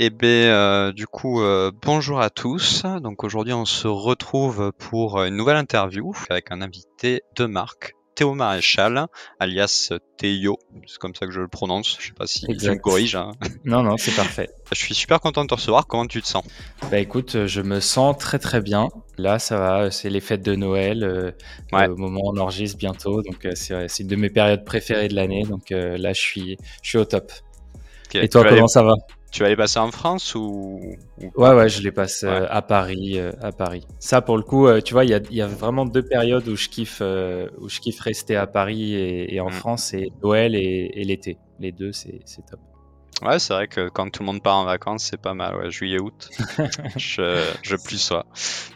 Eh bien, euh, du coup, euh, bonjour à tous. Donc aujourd'hui, on se retrouve pour une nouvelle interview avec un invité de marque, Théo Maréchal, alias Théo. C'est comme ça que je le prononce. Je sais pas si tu me Exact. corriges. hein. Non, non, c'est parfait. Je suis super content de te recevoir. Comment tu te sens? Bah écoute, je me sens très très bien. Là, ça va, c'est les fêtes de Noël. euh, Ouais. euh, au moment où on enregistre bientôt. Donc, euh, c'est une de mes périodes préférées de l'année. Donc là, je suis, je suis au top. Et toi, tu, vas aller, comment ça va? Tu vas aller passer en France ou, ou Ouais, ouais, je les passe euh, Ouais. à Paris, euh, à Paris. Ça, pour le coup, euh, tu vois, il y a, y a vraiment deux périodes où je kiffe, où je kiffe rester à Paris et, et en Mm. France, c'est Noël et, et l'été. Les deux, c'est c'est top. Ouais, c'est vrai que quand tout le monde part en vacances, c'est pas mal. Ouais, juillet, août. je, je plus sois.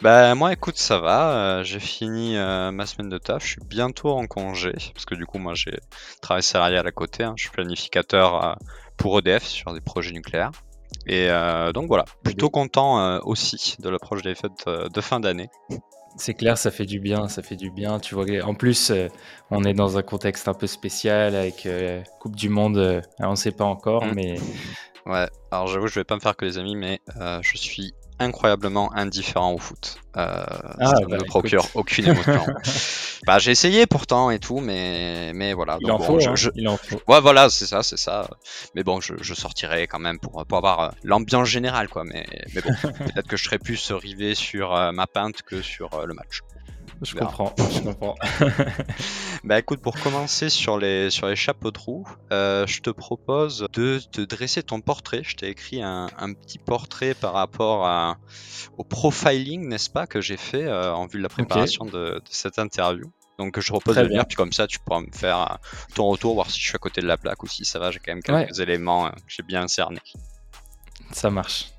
Bah moi, écoute, ça va. euh, j'ai fini euh, ma semaine de taf. Je suis bientôt en congé parce que du coup, moi, j'ai travail salarial à côté. hein. Je suis planificateur euh, pour EDF sur des projets nucléaires. Et euh, donc voilà, plutôt content euh, aussi de l'approche des fêtes euh, de fin d'année. C'est clair, ça fait du bien, ça fait du bien. Tu vois, en plus, euh, on est dans un contexte un peu spécial avec euh, Coupe du Monde. euh, on ne sait pas encore, Mm. mais Ouais, alors j'avoue, je vais pas me faire que les amis, mais je suis incroyablement indifférent au foot. Euh, ça bah, ne me écoute. procure aucune émotion. bah, j'ai essayé pourtant et tout, mais, mais voilà. il donc en bon, faut. je- hein, je- Il en faut. Ouais, voilà, c'est ça, c'est ça. Mais bon, je, je sortirai quand même pour, pour avoir euh, l'ambiance générale, quoi. Mais, mais bon, peut-être que je serais plus rivé sur euh, ma peinte que sur le match. Je comprends, je comprends. Bah écoute, pour commencer sur les, sur les chapeaux de roue, euh, je te propose de te dresser ton portrait. Je t'ai écrit un, un petit portrait par rapport à, au profiling, n'est-ce pas, que j'ai fait euh, en vue de la préparation de, de cette interview. Donc je te propose Très de venir, puis comme ça tu pourras me faire euh, ton retour, voir si je suis à côté de la plaque ou si ça va, j'ai quand même quelques éléments, euh, que j'ai bien cerné. Ça marche.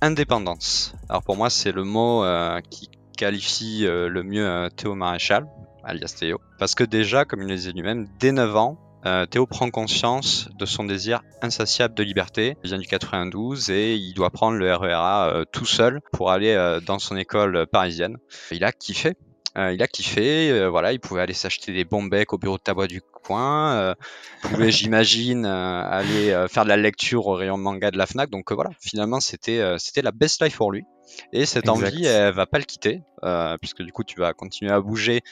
Indépendance. Alors pour moi, c'est le mot euh, qui qualifie euh, le mieux euh, Théo Maréchal, alias Théo. Parce que déjà, comme il le disait lui-même, dès 9 ans, euh, Théo prend conscience de son désir insatiable de liberté. Il vient du 92 et il doit prendre le RERA euh, tout seul pour aller euh, dans son école parisienne. Il a kiffé. Il a kiffé, voilà, il pouvait aller s'acheter des bons becs au bureau de tabac du coin, euh, pouvait, j'imagine, aller faire de la lecture au rayon manga de la Fnac. Donc voilà, finalement, c'était c'était la best life pour lui. Et cette Exact. envie, elle va pas le quitter, euh, puisque du coup, tu vas continuer à bouger,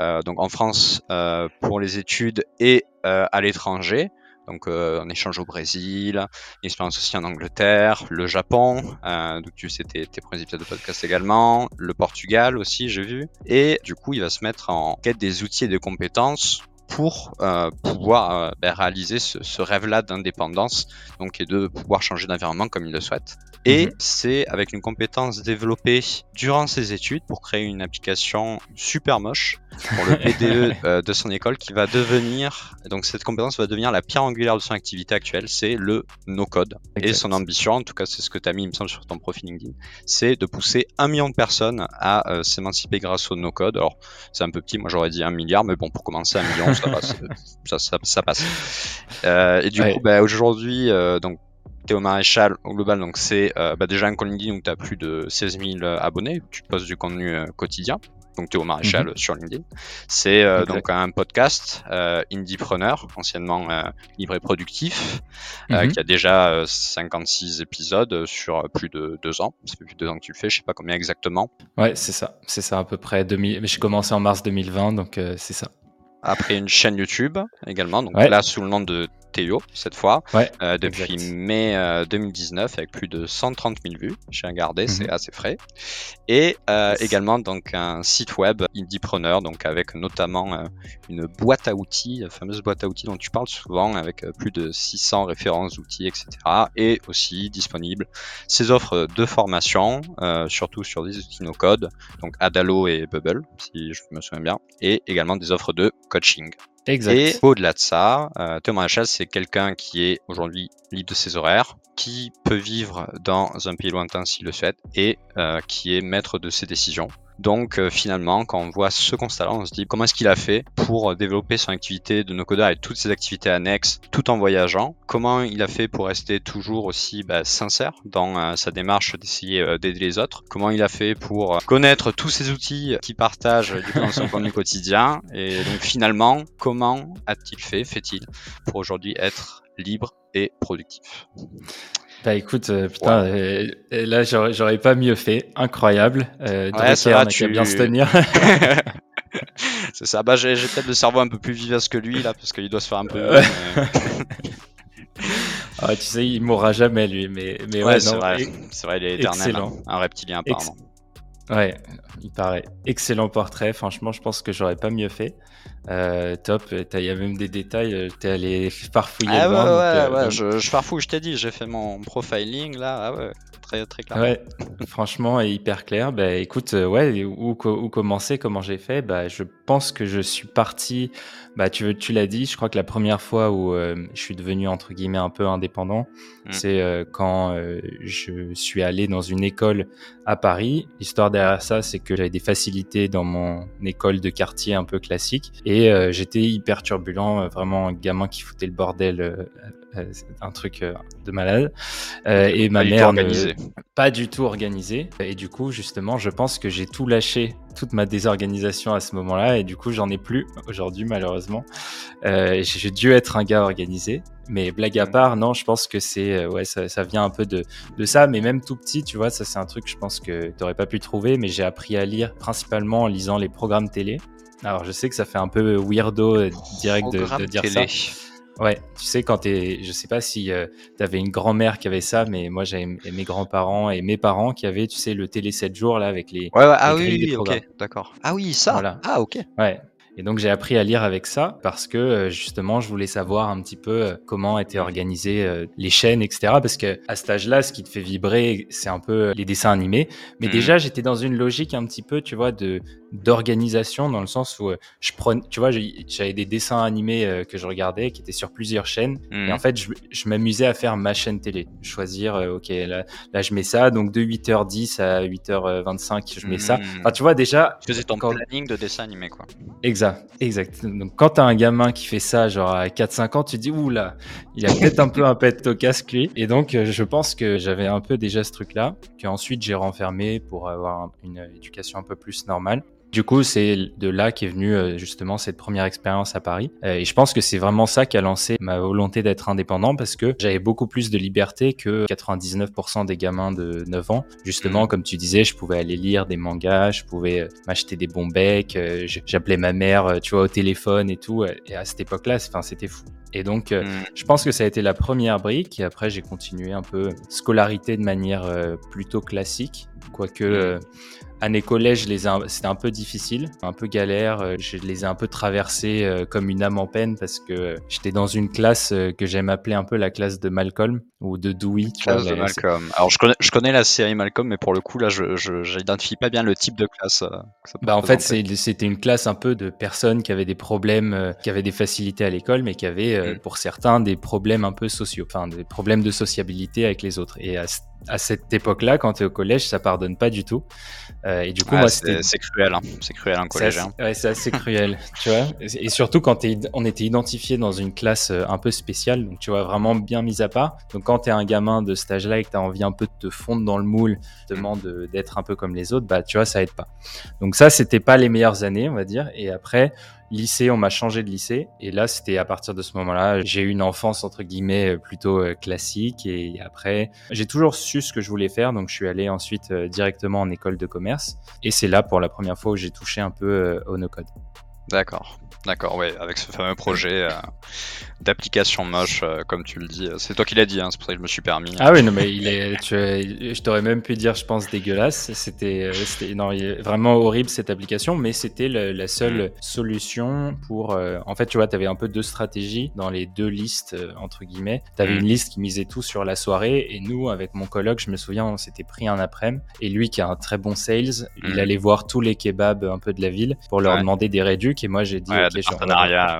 euh, donc en France euh, pour les études et à l'étranger. Donc en échange au Brésil, une expérience aussi en Angleterre, le Japon, d'où tu sais tes, tes premiers épisodes de podcast également, le Portugal aussi j'ai vu. Et du coup il va se mettre en quête des outils et des compétences pour euh, pouvoir euh, ben, réaliser ce, ce rêve-là d'indépendance, donc et de pouvoir changer d'environnement comme il le souhaite. Et Mhm. c'est avec une compétence développée durant ses études pour créer une application super moche pour le PDE euh, de son école qui va devenir, donc cette compétence va devenir la pierre angulaire de son activité actuelle, c'est le no-code. Et son ambition, en tout cas c'est ce que tu as mis, il me semble, sur ton profil LinkedIn, c'est de pousser un million de personnes à euh, s'émanciper grâce au no-code. Alors c'est un peu petit, moi j'aurais dit un milliard, mais bon, pour commencer un million, ça passe. ça, ça, ça passe. Euh, et du Ouais. coup, bah, aujourd'hui, euh, donc Théo Maréchal au global, donc c'est euh, bah, déjà un compte LinkedIn où tu as plus de 16 000 abonnés, où tu postes du contenu euh, quotidien. Donc Théo Maréchal sur LinkedIn. C'est euh, donc un podcast euh, Indiepreneur, anciennement euh, libre et productif, euh, Mhm. qui a déjà euh, 56 épisodes euh, sur plus de deux ans. Ça fait plus de deux ans que tu le fais, je sais pas combien exactement. Ouais, c'est ça. C'est ça à peu près. 2000... Mais j'ai commencé en mars 2020, donc euh, c'est ça. Après une chaîne YouTube également, donc Ouais. là sous le nom de Théo cette fois, Ouais. euh, depuis exact. mai euh, 2019 avec plus de 130 000 vues. J'ai regardé, Mhm. c'est assez frais. Et euh, Yes. également donc un site web Indiepreneur, donc avec notamment euh, une boîte à outils, la fameuse boîte à outils dont tu parles souvent, avec euh, plus de 600 références d'outils, etc. Et aussi disponible ses offres de formation, euh, surtout sur des outils no code, donc Adalo et Bubble, si je me souviens bien, et également des offres de coaching. Exact. Et au-delà de ça, euh, Thomas c'est quelqu'un qui est aujourd'hui libre de ses horaires, qui peut vivre dans un pays lointain s'il le souhaite, et euh, qui est maître de ses décisions. Donc euh, finalement, quand on voit ce constat-là, on se dit comment est-ce qu'il a fait pour euh, développer son activité de no-codeur et toutes ses activités annexes tout en voyageant? Comment il a fait pour rester toujours aussi bah, sincère dans euh, sa démarche d'essayer euh, d'aider les autres? Comment il a fait pour connaître tous ces outils qu'il partage dans son contenu quotidien? Et donc finalement, comment a-t-il fait, fait-il, pour aujourd'hui être libre et productif? Bah écoute, euh, putain, euh, là j'aurais pas mieux fait, incroyable. Euh, ouais, ça va, tu... bien se tenir. c'est ça, bah j'ai peut-être le cerveau un peu plus vivace que lui là, parce qu'il doit se faire un peu. ah, tu sais, il mourra jamais lui, mais, mais ouais, c'est vrai, c'est vrai, il est éternel, hein. un reptilien apparemment. Ouais, il paraît. Excellent portrait, franchement, je pense que j'aurais pas mieux fait. Euh, top, il y a même des détails, euh, t'es allé farfouiller. Ah ouais, ouais, euh, ouais, je, je farfouille, je t'ai dit, j'ai fait mon profiling là, ah ouais, très, très clair. Ouais, franchement, hyper clair. Bah écoute, ouais, où, où commencer, comment j'ai fait? Bah je pense que je suis parti, bah tu, tu l'as dit, je crois que la première fois où je suis devenu entre guillemets un peu indépendant, mmh. c'est quand je suis allé dans une école à Paris. L'histoire derrière ça, c'est que j'avais des facilités dans mon école de quartier un peu classique et euh, j'étais hyper turbulent, euh, vraiment un gamin qui foutait le bordel, euh, un truc de malade. et ma mère, pas du tout organisé. Et du coup, justement, je pense que j'ai tout lâché, toute ma désorganisation à ce moment-là. Et du coup, j'en ai plus aujourd'hui, malheureusement. j'ai dû être un gars organisé. Mais blague à mm. part, non, je pense que c'est ouais, ça, ça, vient un peu de, de ça. Mais même tout petit, tu vois, ça c'est un truc, je pense que tu n'aurais pas pu trouver. Mais j'ai appris à lire principalement en lisant les programmes télé. Alors, je sais que ça fait un peu weirdo euh, direct de, dire ça. Ouais, tu sais, quand t'es. Je sais pas si euh, t'avais une grand-mère qui avait ça, mais moi j'avais mes grands-parents et mes parents qui avaient, tu sais, le télé 7 jours là avec les. Ouais, ouais ah oui, ok, d'accord. Ah oui, ça voilà. Ah, ok. Ouais. Et donc j'ai appris à lire avec ça parce que euh, justement je voulais savoir un petit peu euh, comment étaient organisées les chaînes, etc. Parce que à cet âge-là, ce qui te fait vibrer, c'est un peu les dessins animés. Mais mmh. déjà j'étais dans une logique un petit peu, tu vois, de d'organisation dans le sens où je prenais, tu vois, j'avais des dessins animés que je regardais qui étaient sur plusieurs chaînes. Et en fait, je, je m'amusais à faire ma chaîne télé, choisir, ok, là, là je mets ça, donc de 8h10 à 8h25, je mets ça. Enfin, tu vois déjà. Tu faisais ton planning de dessin animé, quoi. Exact exact. Donc quand t'as un gamin qui fait ça, genre à 4-5 ans, tu te dis, ouh là, il a peut-être un peu un pet au casque lui. Et donc euh, je pense que j'avais un peu déjà ce truc-là, qu'ensuite j'ai renfermé pour avoir une éducation un peu plus normale. Du coup, c'est de là qu'est venue euh, justement cette première expérience à Paris. Euh, et je pense que c'est vraiment ça qui a lancé ma volonté d'être indépendant parce que j'avais beaucoup plus de liberté que 99% des gamins de 9 ans. Justement, mmh. comme tu disais, je pouvais aller lire des mangas, je pouvais euh, m'acheter des bons becs, j'appelais ma mère, tu vois, au téléphone et tout. Et à cette époque-là, c'était fou. Et donc, mmh. je pense que ça a été la première brique. Et après, j'ai continué un peu scolarité de manière plutôt classique, quoique mmh année collège, c'était un peu difficile, un peu galère. Euh, je les ai un peu traversés euh, comme une âme en peine parce que j'étais dans une classe euh, que j'aime appeler un peu la classe de Malcolm ou de Dewey. Classe de Malcolm. Alors je connais, je connais la série Malcolm, mais pour le coup là, je n'identifie pas bien le type de classe. bah en fait, c'était une classe un peu de personnes qui avaient des problèmes, qui avaient des facilités à l'école, mais qui avaient mm. pour certains des problèmes un peu sociaux, enfin des problèmes de sociabilité avec les autres. Et à, à cette époque-là, quand tu es au collège, ça pardonne pas du tout. Euh, et du coup, moi, c'est cruel, hein. c'est cruel en collège. Hein. Ouais, c'est assez cruel, tu vois. Et surtout quand on était identifié dans une classe euh, un peu spéciale, donc tu vois, vraiment bien mise à part. Donc quand tu es un gamin de cet âge-là et que tu as envie un peu de te fondre dans le moule, demande d'être un peu comme les autres, bah tu vois, ça aide pas. Donc ça, c'était pas les meilleures années, on va dire. Et après, Lycée, on m'a changé de lycée. Et là, c'était à partir de ce moment-là, j'ai eu une enfance, entre guillemets, euh, plutôt euh, classique. Et après, j'ai toujours su ce que je voulais faire. Donc, je suis allé ensuite euh, directement en école de commerce. Et c'est là, pour la première fois, où j'ai touché un peu au no-code. D'accord. D'accord, ouais, avec ce fameux projet euh, d'application moche, euh, comme tu le dis. C'est toi qui l'as dit, hein, c'est pour ça que je me suis permis. Ah oui, non, mais il est, tu, je t'aurais même pu dire, je pense, dégueulasse. C'était, euh, non, vraiment horrible cette application, mais c'était la seule mm. solution pour. en fait, tu vois, tu avais un peu deux stratégies dans les deux listes, entre guillemets. Tu avais mm. une liste qui misait tout sur la soirée, et nous, avec mon coloc, je me souviens, on s'était pris un après-midi, et lui qui a un très bon sales, il mm. allait voir tous les kebabs un peu de la ville pour leur demander des réducs, et moi j'ai dit.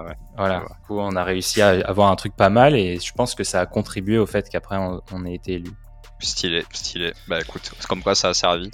Ouais. Voilà. Du coup, on a réussi à avoir un truc pas mal et je pense que ça a contribué au fait qu'après on, ait été élu. Stylé, stylé. Bah écoute, c'est comme quoi ça a servi.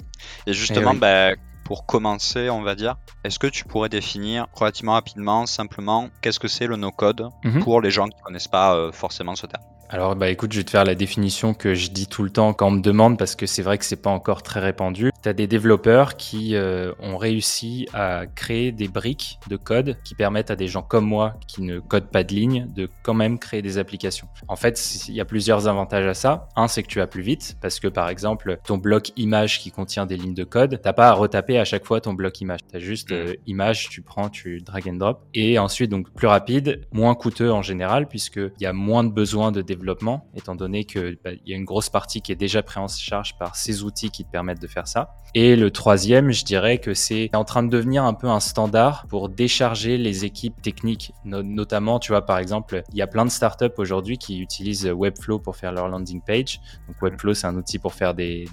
Et justement, eh bah, pour commencer, on va dire, est-ce que tu pourrais définir relativement rapidement, simplement, qu'est-ce que c'est le no-code mhm. pour les gens qui ne connaissent pas euh, forcément ce terme? Alors bah écoute, je vais te faire la définition que je dis tout le temps quand on me demande parce que c'est vrai que c'est pas encore très répandu. Tu as des développeurs qui euh, ont réussi à créer des briques de code qui permettent à des gens comme moi qui ne codent pas de ligne de quand même créer des applications. En fait, il y a plusieurs avantages à ça. Un, c'est que tu vas plus vite parce que par exemple, ton bloc image qui contient des lignes de code, t'as pas à retaper à chaque fois ton bloc image. Tu as juste mm. euh, image, tu prends, tu drag and drop et ensuite donc plus rapide, moins coûteux en général puisque il y a moins de besoin de développement étant donné qu'il bah, y a une grosse partie qui est déjà prise en charge par ces outils qui te permettent de faire ça. Et le troisième, je dirais que c'est en train de devenir un peu un standard pour décharger les équipes techniques. notamment, tu vois, par exemple, il y a plein de startups aujourd'hui qui utilisent Webflow pour faire leur landing page. Donc Webflow, c'est un outil pour faire des,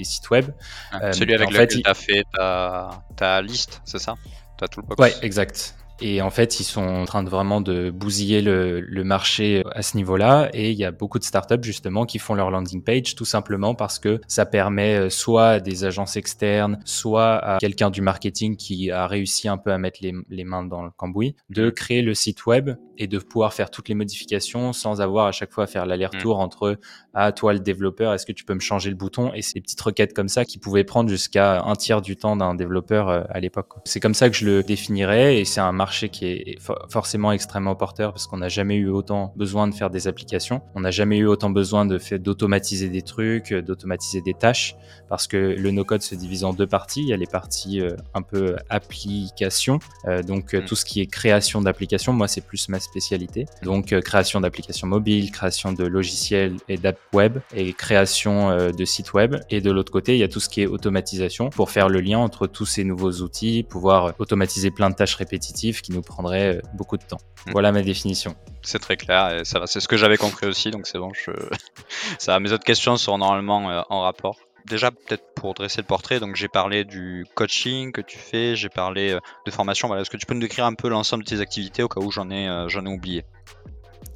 sites web. Ah, euh, celui avec lequel tu as fait ta, liste, c'est ça? As tout le Ouais, exact. Et en fait, ils sont en train de vraiment de bousiller le, le marché à ce niveau-là. Et il y a beaucoup de startups justement qui font leur landing page tout simplement parce que ça permet euh, soit à des agences externes, soit à quelqu'un du marketing qui a réussi un peu à mettre les, les, mains dans le cambouis, de créer le site web et de pouvoir faire toutes les modifications sans avoir à chaque fois à faire l'aller-retour mm. entre ah toi le développeur, est-ce que tu peux me changer le bouton et ces petites requêtes comme ça qui pouvaient prendre jusqu'à un tiers du temps d'un développeur euh, à l'époque. C'est comme ça que je le définirais et c'est un marché qui est forcément extrêmement porteur parce qu'on n'a jamais eu autant besoin de faire des applications. On n'a jamais eu autant besoin de d'automatiser des trucs, euh, d'automatiser des tâches parce que le no-code se divise en deux parties. Il y a les parties euh, un peu application, euh, donc mm. tout ce qui est création d'applications. Moi, c'est plus ma spécialité. Donc création d'applications mobiles, création de logiciels et d'app web et création de sites web. Et de l'autre côté, il y a tout ce qui est automatisation pour faire le lien entre tous ces nouveaux outils, pouvoir automatiser plein de tâches répétitives qui nous prendrait euh, beaucoup de temps. Hmm. Voilà ma définition. C'est très clair et ça va. C'est ce que j'avais compris aussi, donc c'est bon. Je... ça, mes autres questions seront normalement euh, en rapport. Déjà, peut-être pour dresser le portrait, donc j'ai parlé du coaching que tu fais, j'ai parlé euh, de formation. Est-ce que tu peux nous décrire un peu l'ensemble de tes activités au cas où j'en ai, j'en ai oublié?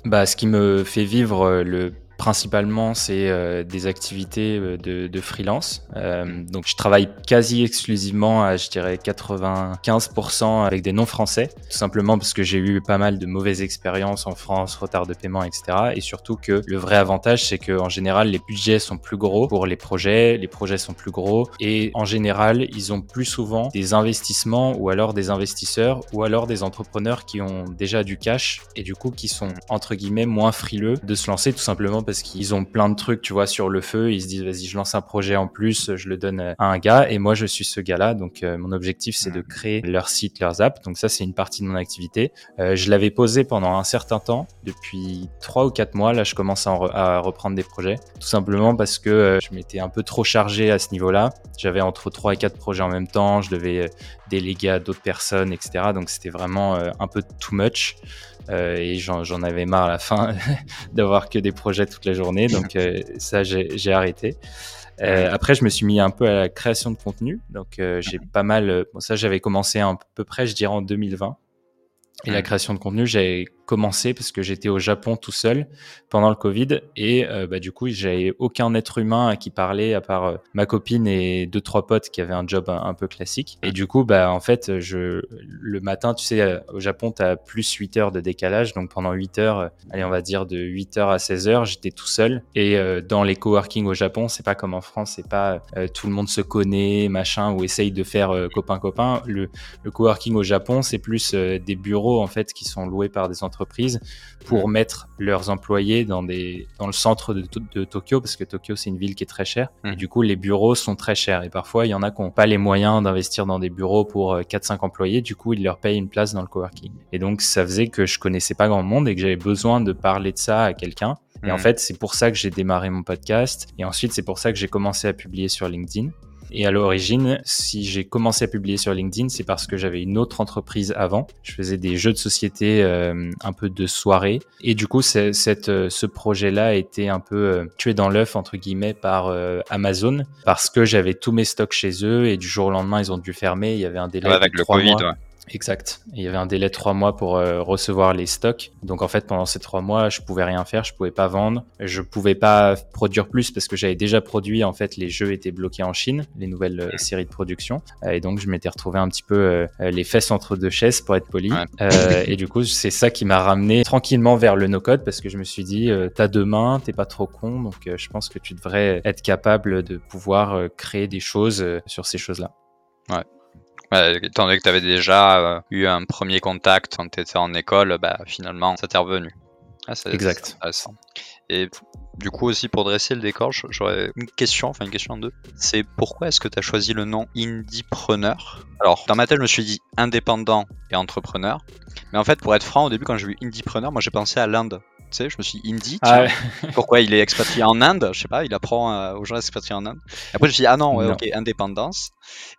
Bah, ce qui me fait vivre le Principalement, c'est euh, des activités euh, de, freelance. Euh, donc, je travaille quasi exclusivement à, je dirais, 95% avec des non-français, tout simplement parce que j'ai eu pas mal de mauvaises expériences en France, retard de paiement, etc. Et surtout que le vrai avantage, c'est qu'en général, les budgets sont plus gros pour les projets, les projets sont plus gros, et en général, ils ont plus souvent des investissements ou alors des investisseurs ou alors des entrepreneurs qui ont déjà du cash et du coup qui sont entre guillemets moins frileux de se lancer tout simplement parce qu'ils ont plein de trucs, tu vois, sur le feu. Ils se disent, vas-y, je lance un projet en plus, je le donne à un gars. Et moi, je suis ce gars-là. Donc, euh, mon objectif, c'est de créer leur site, leurs apps. Donc, ça, c'est une partie de mon activité. Euh, je l'avais posé pendant un certain temps. Depuis trois ou quatre mois, là, je commence à, reprendre des projets. Tout simplement parce que euh, je m'étais un peu trop chargé à ce niveau-là. J'avais entre trois et quatre projets en même temps. Je devais déléguer à d'autres personnes, etc. Donc, c'était vraiment un peu too much. Euh, et j'en avais marre à la fin d'avoir que des projets toute la journée. Donc euh, ça, j'ai arrêté. Euh, après, je me suis mis un peu à la création de contenu. Donc j'ai pas mal. Bon, ça, j'avais commencé à peu près, je dirais, en 2020. Et la création de contenu, j'ai commencé parce que j'étais au Japon tout seul pendant le Covid et euh, bah, du coup j'avais aucun être humain à qui parler à part euh, ma copine et deux trois potes qui avaient un job un, peu classique. Et du coup bah en fait je le matin tu sais euh, au Japon tu as plus 8 heures de décalage. Donc pendant 8 heures allez on va dire de 8 heures à 16 heures j'étais tout seul. Et dans les coworking au Japon c'est pas comme en France c'est pas tout le monde se connaît machin ou essaye de faire copain copain le, le coworking au Japon c'est plus des bureaux en fait qui sont loués par des entreprises entreprises pour mettre leurs employés dans, des, dans le centre de, de Tokyo, parce que Tokyo, c'est une ville qui est très chère. Et mmh. du coup, les bureaux sont très chers. Et parfois, il y en a qui n'ont pas les moyens d'investir dans des bureaux pour 4-5 euh, employés. Du coup, ils leur payent une place dans le coworking. Et donc, ça faisait que je connaissais pas grand monde et que j'avais besoin de parler de ça à quelqu'un. Et en mmh. fait, c'est pour ça que j'ai démarré mon podcast. Et ensuite, c'est pour ça que j'ai commencé à publier sur LinkedIn. Et à l'origine, si j'ai commencé à publier sur LinkedIn, c'est parce que j'avais une autre entreprise avant. Je faisais des jeux de société, euh, un peu de soirée. Et du coup, cette, euh, ce projet-là a été un peu euh, tué dans l'œuf, entre guillemets, par Amazon, parce que j'avais tous mes stocks chez eux et du jour au lendemain, ils ont dû fermer. Il y avait un délai avec de le Covid, mois. Exact. il y avait un délai de trois mois pour euh, recevoir les stocks. Donc en fait, pendant ces trois mois, je pouvais rien faire, je pouvais pas vendre, je pouvais pas produire plus parce que j'avais déjà produit. En fait, les jeux étaient bloqués en Chine, les nouvelles euh, séries de production. Euh, et donc je m'étais retrouvé un petit peu les fesses entre deux chaises pour être poli. et du coup, c'est ça qui m'a ramené tranquillement vers le no-code parce que je me suis dit, t'as deux mains, t'es pas trop con, donc je pense que tu devrais être capable de pouvoir créer des choses sur ces choses-là. Ouais. Euh, étant donné que tu avais déjà euh, eu un premier contact quand tu étais en école, bah, finalement, ça t'est revenu. Ah, exact. Et du coup, aussi pour dresser le décor, j'aurais une question, enfin une question en deux. C'est pourquoi est-ce que tu as choisi le nom Indiepreneur? Alors, dans ma tête, je me suis dit indépendant et entrepreneur. Mais en fait, pour être franc, au début, quand j'ai vu Indiepreneur, moi j'ai pensé à l'Inde. Tu sais, je me suis dit. Ah pourquoi il est expatrié en Inde Je sais pas, il apprend euh, aux gens expatriés en Inde. après, je me suis dit, ah non, ok, indépendance.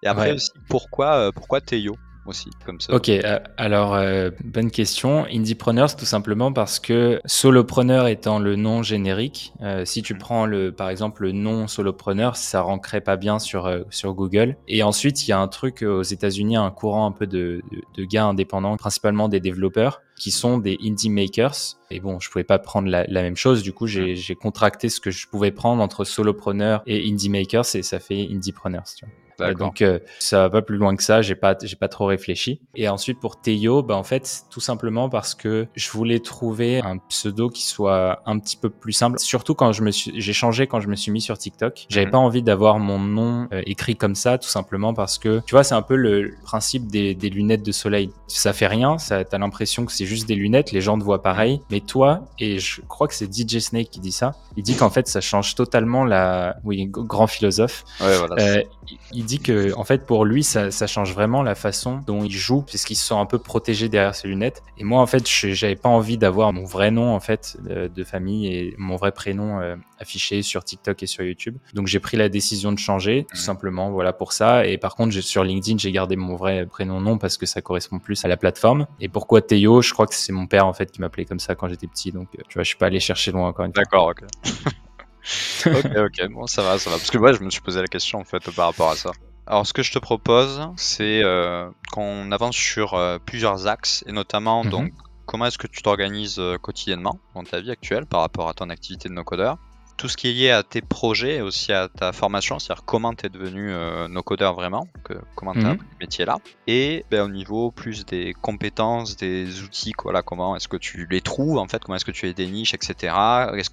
Et après aussi, pourquoi, euh, pourquoi Théo? Aussi, comme ça. Ok, euh, alors bonne question. Indiepreneurs, tout simplement parce que solopreneur étant le nom générique, si tu mm. prends le, par exemple le nom solopreneur, ça rentrerait pas bien sur sur Google. Et ensuite, il y a un truc aux États-Unis, un courant un peu de, de, de gars indépendants, principalement des développeurs, qui sont des indie makers. Et bon, je pouvais pas prendre la, la même chose. Du coup, j'ai contracté ce que je pouvais prendre entre solopreneur et indie makers et ça fait indiepreneurs. Tu vois donc euh, ça va pas plus loin que ça, j'ai pas j'ai pas trop réfléchi. Et ensuite pour Théo, bah en fait tout simplement parce que je voulais trouver un pseudo qui soit un petit peu plus simple. Surtout quand je me suis j'ai changé quand je me suis mis sur TikTok. J'avais mhm. pas envie d'avoir mon nom euh, écrit comme ça tout simplement parce que tu vois c'est un peu le principe des, des, lunettes de soleil. Ça fait rien, ça t'as l'impression que c'est juste des lunettes, les gens te voient pareil. Mais toi et je crois que c'est DJ Snake qui dit ça. Il dit qu'en fait ça change totalement la oui grand philosophe. Ouais, voilà. euh, il dit que en fait pour lui ça, change vraiment la façon dont il joue puisqu'il se sent un peu protégé derrière ses lunettes. Et moi en fait j'avais pas envie d'avoir mon vrai nom en fait euh, de famille et mon vrai prénom euh, affiché sur TikTok et sur YouTube. Donc j'ai pris la décision de changer tout simplement voilà pour ça. Et par contre sur LinkedIn j'ai gardé mon vrai prénom nom parce que ça correspond plus à la plateforme. Et pourquoi Théo? Je crois que c'est mon père en fait qui m'appelait comme ça quand j'étais petit. Donc euh, tu vois je suis pas allé chercher loin encore une fois. D'accord ok ok, ok, bon, ça va, ça va. Parce que moi, je me suis posé la question en fait par rapport à ça. Alors, ce que je te propose, c'est euh, qu'on avance sur euh, plusieurs axes, et notamment, mhm. donc, comment est-ce que tu t'organises euh, quotidiennement dans ta vie actuelle par rapport à ton activité de no-codeur? Tout ce qui est lié à tes projets et aussi à ta formation, c'est-à-dire comment tu es devenu euh, no-codeur vraiment, que, comment tu as mhm. ce métier-là, et ben, au niveau plus des compétences, des outils, voilà, comment est-ce que tu les trouves en fait, comment est-ce que tu es des niches, etc.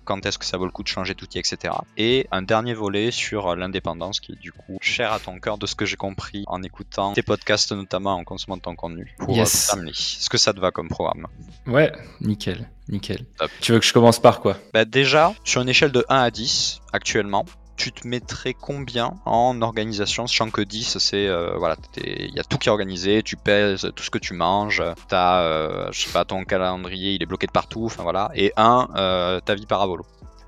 Quand est-ce que ça vaut le coup de changer d'outils, etc. Et un dernier volet sur l'indépendance qui est du coup cher à ton cœur de ce que j'ai compris en écoutant tes podcasts notamment en consommant ton contenu pour yes. Euh, Est-ce que ça te va comme programme? Ouais, nickel. Nickel. Tu veux que je commence par quoi? Bah Déjà, sur une échelle de 1 à 10, actuellement, tu te mettrais combien en organisation, sachant que 10, c'est euh, voilà, il y a tout qui est organisé, tu pèses tout ce que tu manges, t'as, euh, je sais pas, ton calendrier, il est bloqué de partout, enfin voilà, et 1, euh, ta vie parabolo.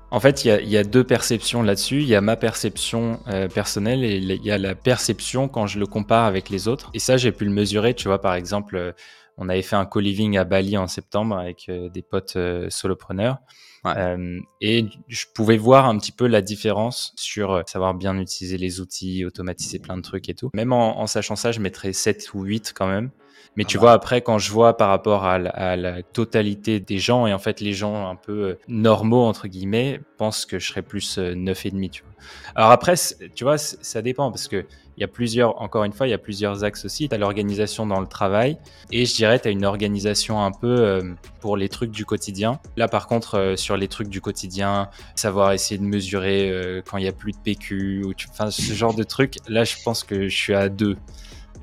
En fait, il y, y, a deux perceptions là-dessus. Il y a ma perception euh, personnelle et il y a la perception quand je le compare avec les autres. Et ça, j'ai pu le mesurer. Tu vois, par exemple, on avait fait un co-living à Bali en septembre avec euh, des potes euh, solopreneurs. Euh, et je pouvais voir un petit peu la différence sur savoir bien utiliser les outils, automatiser plein de trucs et tout. Même en, sachant ça, je mettrais 7 ou 8 quand même. Mais tu vois, après, quand je vois par rapport à la, totalité des gens, et en fait, les gens un peu normaux, entre guillemets, pensent que je serais plus 9,5, tu vois. Alors après, tu vois, ça dépend parce que il y a plusieurs, encore une fois, il y a plusieurs axes aussi. Tu as l'organisation dans le travail et je dirais tu as une organisation un peu euh, pour les trucs du quotidien. Là, par contre, euh, sur les trucs du quotidien, savoir essayer de mesurer euh, quand il y a plus de PQ ou enfin, ce genre de trucs, là, je pense que je suis à deux.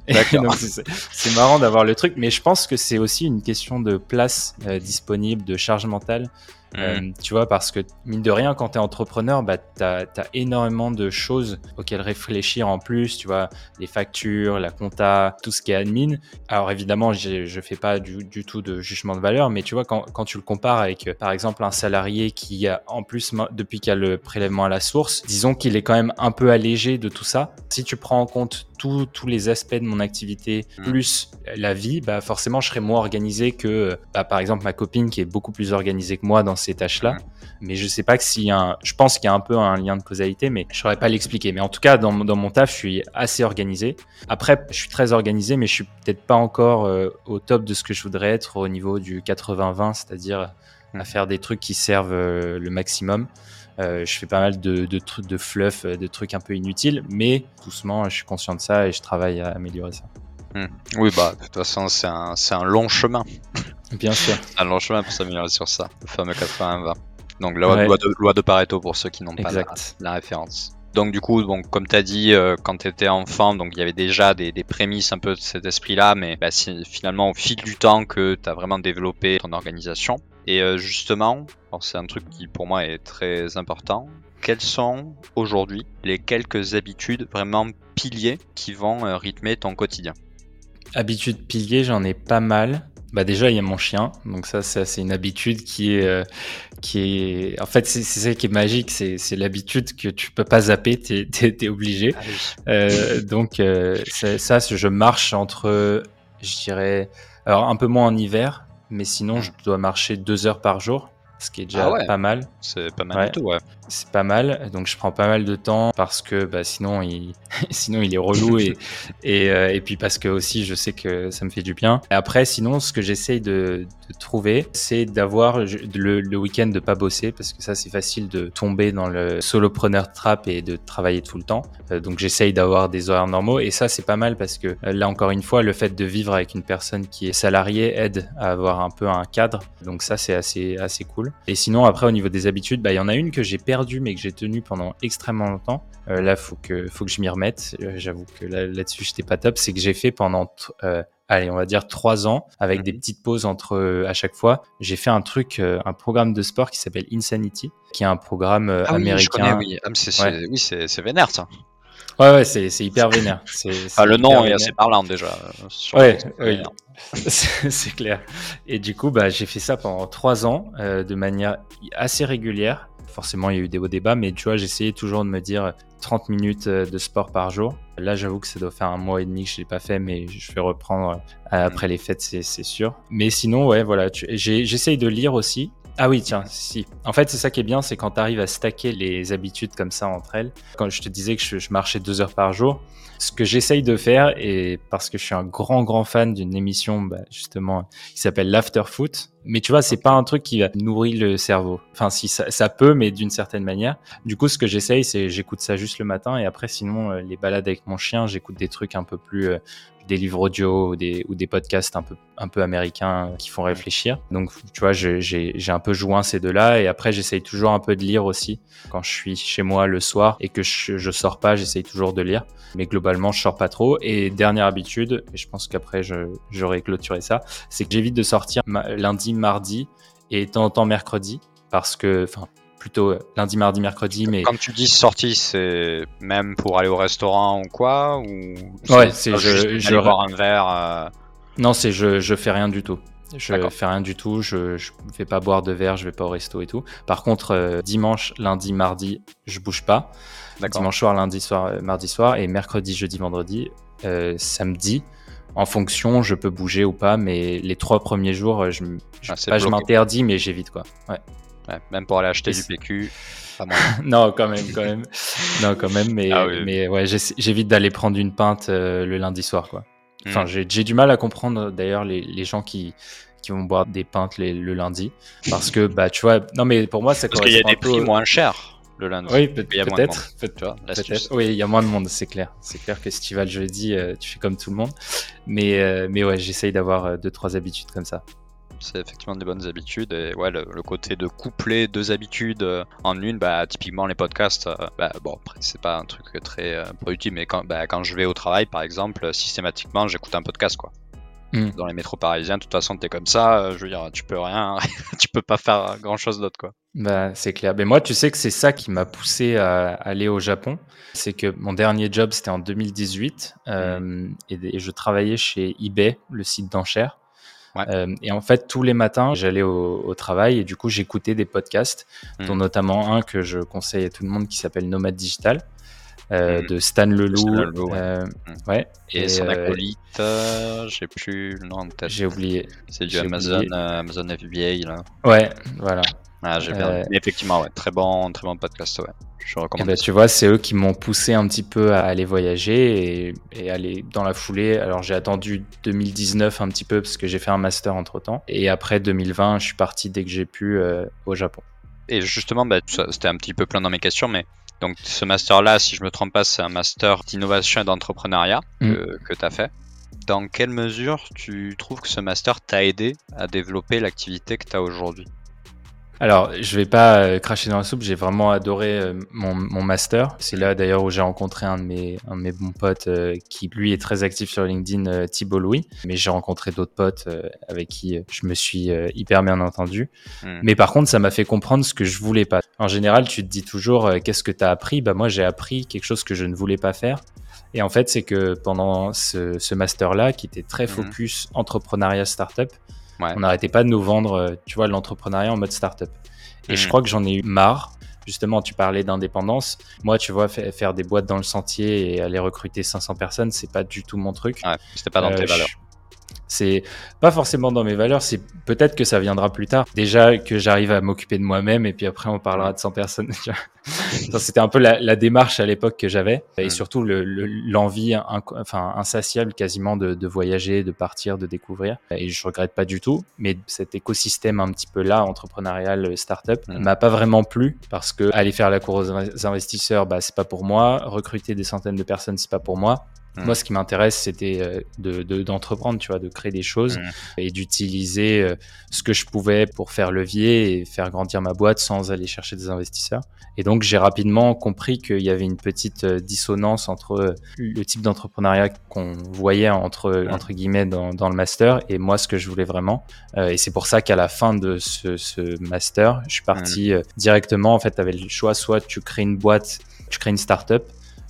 c'est marrant d'avoir le truc, mais je pense que c'est aussi une question de place disponible, de charge mentale. Euh, mm. tu vois, parce que mine de rien, quand tu es entrepreneur, bah, tu as, énormément de choses auxquelles réfléchir en plus, tu vois, les factures, la compta, tout ce qui est admin. Alors évidemment, je fais pas du, du, tout de jugement de valeur, mais tu vois, quand, quand tu le compares avec, par exemple, un salarié qui a, en plus, depuis qu'il y a le prélèvement à la source, disons qu'il est quand même un peu allégé de tout ça. Si tu prends en compte tous les aspects de mon activité Mm. plus la vie, bah forcément je serais moins organisé que bah, par exemple ma copine qui est beaucoup plus organisée que moi dans ces tâches-là. Mais je sais pas que s'il y a un, je pense qu'il y a un peu un lien de causalité, mais je saurais pas l'expliquer. Mais en tout cas, dans, mon- dans mon taf, je suis assez organisé. Après, je suis très organisé, mais je suis peut-être pas encore euh, au top de ce que je voudrais être au niveau du 80-20, c'est-à-dire à Mm. faire des trucs qui servent euh, le maximum. Euh, je fais pas mal de, de trucs de fluff, de trucs un peu inutiles, mais doucement, je suis conscient de ça et je travaille à améliorer ça. Oui, bah, de toute façon, c'est un, c'est un long chemin. Bien sûr. Un long chemin pour s'améliorer sur ça, le fameux 80-20. Donc, la Ouais. loi, de, loi de Pareto pour ceux qui n'ont pas la, la référence. Donc, du coup, comme tu as dit, euh, quand tu étais enfant, donc il y avait déjà des, des prémices un peu de cet esprit-là, mais bah, c'est finalement au fil du temps que tu as vraiment développé ton organisation. Et euh, justement, c'est un truc qui pour moi est très important. Quelles sont aujourd'hui les quelques habitudes vraiment piliers qui vont euh, rythmer ton quotidien? Habitude pilier, j'en ai pas mal. Bah déjà, il y a mon chien, donc ça, ça, c'est une habitude qui est, euh, qui est, en fait, c'est c'est ça qui est magique, c'est l'habitude que tu peux pas zapper, t'es t'es- t'es obligé. Euh, donc euh, ça, je marche entre, je dirais, alors un peu moins en hiver, mais sinon, je dois marcher deux heures par jour, ce qui est déjà Ah ouais. pas mal. C'est pas mal Ouais. du tout, ouais. C'est pas mal, donc je prends pas mal de temps parce que bah, sinon il sinon il est relou et et, euh, et puis parce que aussi je sais que ça me fait du bien. Et après sinon ce que j'essaye de, de trouver c'est d'avoir le, le week-end de pas bosser parce que ça c'est facile de tomber dans le solopreneur trap et de travailler tout le temps. Euh, donc j'essaye d'avoir des horaires normaux et ça c'est pas mal parce que euh, là encore une fois le fait de vivre avec une personne qui est salariée aide à avoir un peu un cadre. Donc ça c'est assez assez cool. Et sinon après au niveau des habitudes, bah il y en a une que j'ai perdue mais que j'ai tenue pendant extrêmement longtemps. Euh, là faut que faut que je m'y remette. Euh, J'avoue que là- là-dessus j'étais pas top. C'est que j'ai fait pendant euh, allez on va dire trois ans avec des Mhm. petites pauses entre à chaque fois. J'ai fait un truc, un programme de sport qui s'appelle Insanity, qui est un programme Ah américain. oui. Ah, c'est, Ouais. oui, vénère, ça. Ouais ouais c'est hyper vénère. C'est Ah, le nom est assez parlant déjà. Ouais, c'est oui. C'est c'est clair. Et du coup, bah, j'ai fait ça pendant trois ans euh, de manière assez régulière. Forcément, il y a eu des hauts débats, mais tu vois, j'essayais toujours de me dire 30 minutes euh, de sport par jour. Là, j'avoue que ça doit faire un mois et demi que je l'ai pas fait, mais je vais reprendre euh, après les fêtes, c'est sûr. Mais sinon, ouais, voilà, j'essaye de lire aussi. Ah oui, tiens, si. En fait, c'est ça qui est bien, c'est quand tu arrives à stacker les habitudes comme ça entre elles. Quand je te disais que je, je marchais deux heures par jour, ce que j'essaye de faire, et parce que je suis un grand, grand fan d'une émission, bah, justement, qui s'appelle l'afterfoot. Mais tu vois, c'est pas un truc qui va nourrir le cerveau. Enfin, si ça, ça peut, mais d'une certaine manière. Du coup, ce que j'essaye, c'est j'écoute ça juste le matin, et après, sinon, euh, les balades avec mon chien, j'écoute des trucs un peu plus euh, des livres audio ou des, ou des podcasts un peu, un peu américains qui font réfléchir. Donc, tu vois, j'ai un peu joint ces deux-là. Et après, j'essaye toujours un peu de lire aussi. Quand je suis chez moi le soir et que je, je sors pas, j'essaye toujours de lire. Mais globalement, je sors pas trop. Et dernière habitude, et je pense qu'après, je- j'aurai clôturé ça, c'est que j'évite de sortir lundi, mardi et de temps en temps mercredi. Parce que, plutôt lundi, mardi, mercredi, mais Quand tu dis sortie, c'est même pour aller au restaurant ou quoi ou Ouais, c'est je- je- boire un verre. euh, Non, c'est je, je fais rien du tout. Je fais rien du tout. Je, je vais pas boire de verre, je vais pas au resto et tout. Par contre, euh, dimanche, lundi, mardi, je bouge pas. Dimanche soir, lundi soir, euh, mardi soir et mercredi, jeudi, vendredi, euh, samedi. En fonction, je peux bouger ou pas, mais les trois premiers jours, je, je, Ah, pas je m'interdis, mais j'évite quoi. Ouais. Ouais, même pour aller acheter Et du PQ. Pas non, quand même, quand même. non, quand même, mais, Ah oui, mais ouais, j'évite d'aller prendre une pinte euh, le lundi soir, quoi. Enfin, Mm. j'ai j'ai du mal à comprendre d'ailleurs les, les gens qui, qui vont boire des pintes les- le lundi. Parce que, bah, tu vois, non, mais pour moi, ça Parce qu'il y a des prix au- moins chers le lundi. Oui, peut- peut-être. peut-. Peut-être. Oui, il y a moins de monde, c'est clair. C'est clair que si tu vas le jeudi, euh, tu fais comme tout le monde. Mais, euh, mais ouais, j'essaye d'avoir deux, trois habitudes comme ça. C'est effectivement des bonnes habitudes. Et ouais, le, le côté de coupler deux habitudes euh, en une, bah, typiquement les podcasts, euh, bah, bon, après, c'est pas un truc très euh, productif, mais quand, bah, quand je vais au travail, par exemple, euh, systématiquement, j'écoute un podcast, quoi. Mm. Dans les métros parisiens, de toute façon, t'es comme ça, je veux dire, tu peux rien, tu peux pas faire grand chose d'autre, quoi. Bah, c'est clair. Mais moi, tu sais que c'est ça qui m'a poussé à aller au Japon. C'est que mon dernier job, c'était en 2018. euh, et, et je travaillais chez eBay, le site d'enchères. Ouais. Euh, et en fait, tous les matins, j'allais au, au travail et du coup, j'écoutais des podcasts, Mhm. dont notamment un que je conseille à tout le monde qui s'appelle Nomade Digital. mm. de Stan Leloup. Leloup, ouais. Mm. ouais. Et, son acolyte, j'ai plus le nom en tête. J'ai oublié. C'est du Amazon, Amazon FBA là. Ouais, voilà. Ah, j'ai bien. Mais effectivement, ouais, très bon, très bon podcast, ouais. Je recommande. Et bah, tu vois, c'est eux qui m'ont poussé un petit peu à aller voyager et, et aller dans la foulée. Alors j'ai attendu 2019 un petit peu parce que j'ai fait un master entre temps. Et après 2020, je suis parti dès que j'ai pu au Japon. Et justement, bah, c'était un petit peu plein dans mes questions, mais donc ce master-là, si je me trompe pas, c'est un master d'innovation et d'entrepreneuriat que, mm. que tu as fait. Dans quelle mesure tu trouves que ce master t'a aidé à développer l'activité que tu as aujourd'hui? Alors, je vais pas euh, cracher dans la soupe, j'ai vraiment adoré euh, mon, mon, master. C'est là d'ailleurs où j'ai rencontré un de mes, un de mes bons potes euh, qui, lui, est très actif sur LinkedIn, Thibault Louis. Mais j'ai rencontré d'autres potes avec qui je me suis hyper bien entendu. Hmm. Mais par contre, ça m'a fait comprendre ce que je voulais pas. En général, tu te dis toujours, qu'est-ce que tu as appris? Bah moi, j'ai appris quelque chose que je ne voulais pas faire. Et en fait, c'est que pendant ce, ce master-là, qui était très hmm. focus entrepreneuriat startup, on n'arrêtait pas de nous vendre, euh, tu vois, l'entrepreneuriat en mode startup. Et je mm. crois que j'en ai eu marre. Justement, tu parlais d'indépendance. Moi, tu vois, faire des boîtes dans le sentier et aller recruter 500 personnes, c'est pas du tout mon truc. Ouais, c'était pas dans tes euh, valeurs. C'est pas forcément dans mes valeurs, c'est peut-être que ça viendra plus tard. Déjà que j'arrive à m'occuper de moi-même et puis après on parlera de 100 personnes. C'était un peu la, démarche à l'époque que j'avais et surtout l'envie enfin insatiable quasiment de, voyager, de partir, de découvrir. Et je regrette pas du tout, mais cet écosystème un petit peu là, entrepreneurial, startup, m'a pas vraiment plu parce que aller faire la cour aux investisseurs, bah c'est pas pour moi. Recruter des centaines de personnes, c'est pas pour moi. Moi, mm. ce qui m'intéresse, c'était euh, de, d'entreprendre, tu vois, de créer des choses mm. et d'utiliser euh, ce que je pouvais pour faire levier et faire grandir ma boîte sans aller chercher des investisseurs. Et donc, j'ai rapidement compris qu'il y avait une petite euh, dissonance entre le type d'entrepreneuriat qu'on voyait entre, mm. entre guillemets dans, dans, le master et moi, ce que je voulais vraiment. et c'est pour ça qu'à la fin de ce, ce master, je suis parti directement. En fait, tu avais le choix, soit tu crées une boîte, tu crées une startup,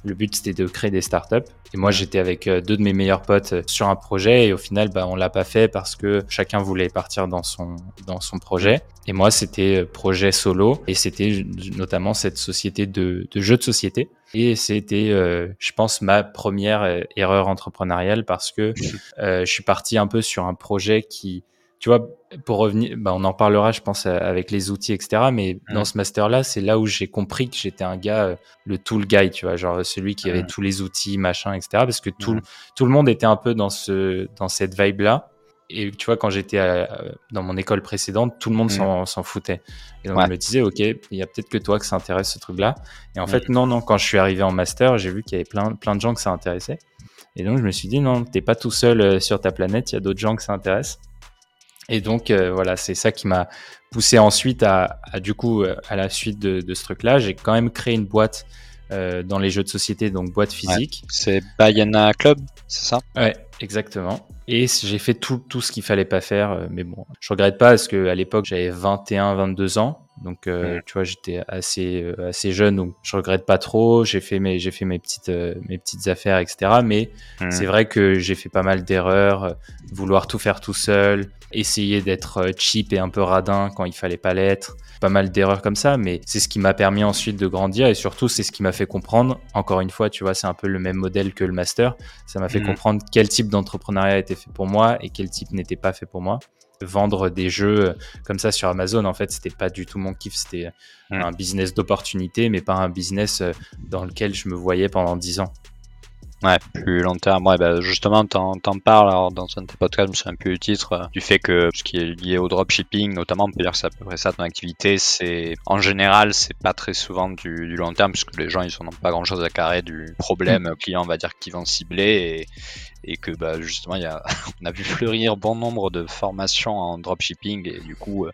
le but, c'était de créer des startups. Et moi, j'étais avec euh, deux de mes meilleurs potes euh, sur un projet et au final, bah, on l'a pas fait parce que chacun voulait partir dans son, dans son projet. Et moi, c'était euh, projet solo et c'était notamment cette société de, de jeux de société. Et c'était, je pense, ma première erreur entrepreneuriale parce que je suis parti un peu sur un projet qui, tu vois, pour revenir, bah, on en parlera, je pense, avec les outils, etc. Mais mmh. dans ce master-là, c'est là où j'ai compris que j'étais un gars, euh, le tool guy, tu vois, genre celui qui avait mmh. tous les outils, machin, etc. Parce que tout, mmh. tout le monde était un peu dans, ce, dans cette vibe-là. Et tu vois, quand j'étais dans mon école précédente, tout le monde s'en foutait. Et donc, je me disais, OK, il y a peut-être que toi que ça intéresse ce truc-là. Et en fait, non, non, quand je suis arrivé en master, j'ai vu qu'il y avait plein, plein de gens que ça intéressait. Et donc, je me suis dit, non, t'es pas tout seul euh, sur ta planète, il y a d'autres gens que ça intéresse. Et donc euh, voilà, c'est ça qui m'a poussé ensuite à, du coup euh, à la suite de, ce truc-là, j'ai quand même créé une boîte euh, dans les jeux de société, donc boîte physique. C'est Bayana Club, c'est ça? Ouais, exactement. Et j'ai fait tout, tout ce qu'il fallait pas faire, mais bon, je regrette pas parce que à l'époque j'avais 21, 22 ans. Donc, euh, tu vois, j'étais assez euh, assez jeune, donc je regrette pas trop. J'ai fait mes j'ai fait mes petites euh, mes petites affaires, etc. Mais c'est vrai que j'ai fait pas mal d'erreurs, vouloir tout faire tout seul, essayer d'être cheap et un peu radin quand il fallait pas l'être. Pas mal d'erreurs comme ça, mais c'est ce qui m'a permis ensuite de grandir et surtout c'est ce qui m'a fait comprendre. Encore une fois, tu vois, c'est un peu le même modèle que le master. Ça m'a fait comprendre quel type d'entrepreneuriat était fait pour moi et quel type n'était pas fait pour moi vendre des jeux comme ça sur Amazon, en fait, c'était pas du tout mon kiff. C'était un business d'opportunité, mais pas un business euh, dans lequel je me voyais pendant 10 ans. Ouais, plus long terme. Ouais, bah justement, t'en, t'en parles alors, dans un de tes podcasts, je me souviens un peu du titre, euh, du fait que ce qui est lié au dropshipping, notamment, on peut dire que c'est à peu près ça ton activité. C'est en général, c'est pas très souvent du, du, long terme, puisque les gens ils n'ont pas grand chose à carrer du problème mm. client, on va dire, qu'ils vont cibler. Et, et que bah, justement, y a, on a vu fleurir bon nombre de formations en dropshipping et du coup, euh,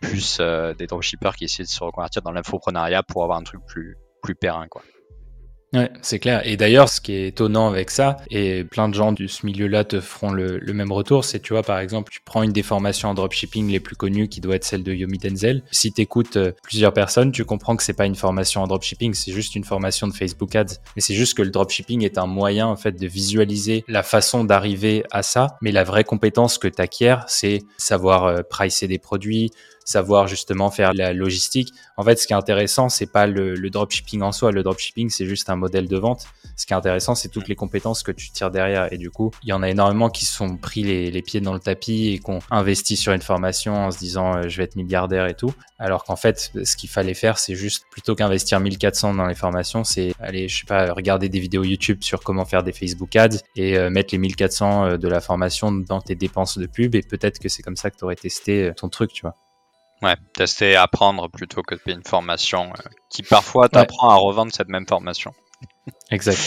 plus euh, des dropshippers qui essaient de se reconvertir dans l'infoprenariat pour avoir un truc plus, plus périn. Quoi. Ouais, c'est clair. Et d'ailleurs, ce qui est étonnant avec ça, et plein de gens de ce milieu-là te feront le, même retour, c'est, tu vois, par exemple, tu prends une des formations en dropshipping les plus connues, qui doit être celle de Yomi Denzel. Si tu écoutes euh, plusieurs personnes, tu comprends que c'est pas une formation en dropshipping, c'est juste une formation de Facebook Ads. Mais c'est juste que le dropshipping est un moyen, en fait, de visualiser la façon d'arriver à ça. Mais la vraie compétence que tu acquiers, c'est savoir euh, pricer des produits, savoir justement faire la logistique. En fait, ce qui est intéressant, c'est pas le, dropshipping en soi. Le dropshipping, c'est juste un modèle de vente. Ce qui est intéressant, c'est toutes les compétences que tu tires derrière. Et du coup, il y en a énormément qui se sont pris les, les pieds dans le tapis et qui ont investi sur une formation en se disant euh, je vais être milliardaire et tout. Alors qu'en fait, ce qu'il fallait faire, c'est juste plutôt qu'investir 1400 dans les formations, c'est aller, je sais pas, regarder des vidéos YouTube sur comment faire des Facebook ads et euh, mettre les 1400 euh, de la formation dans tes dépenses de pub. Et peut-être que c'est comme ça que tu aurais testé ton truc, tu vois. Ouais, tester, apprendre plutôt que de payer une formation qui parfois t'apprend à revendre cette même formation. Exact.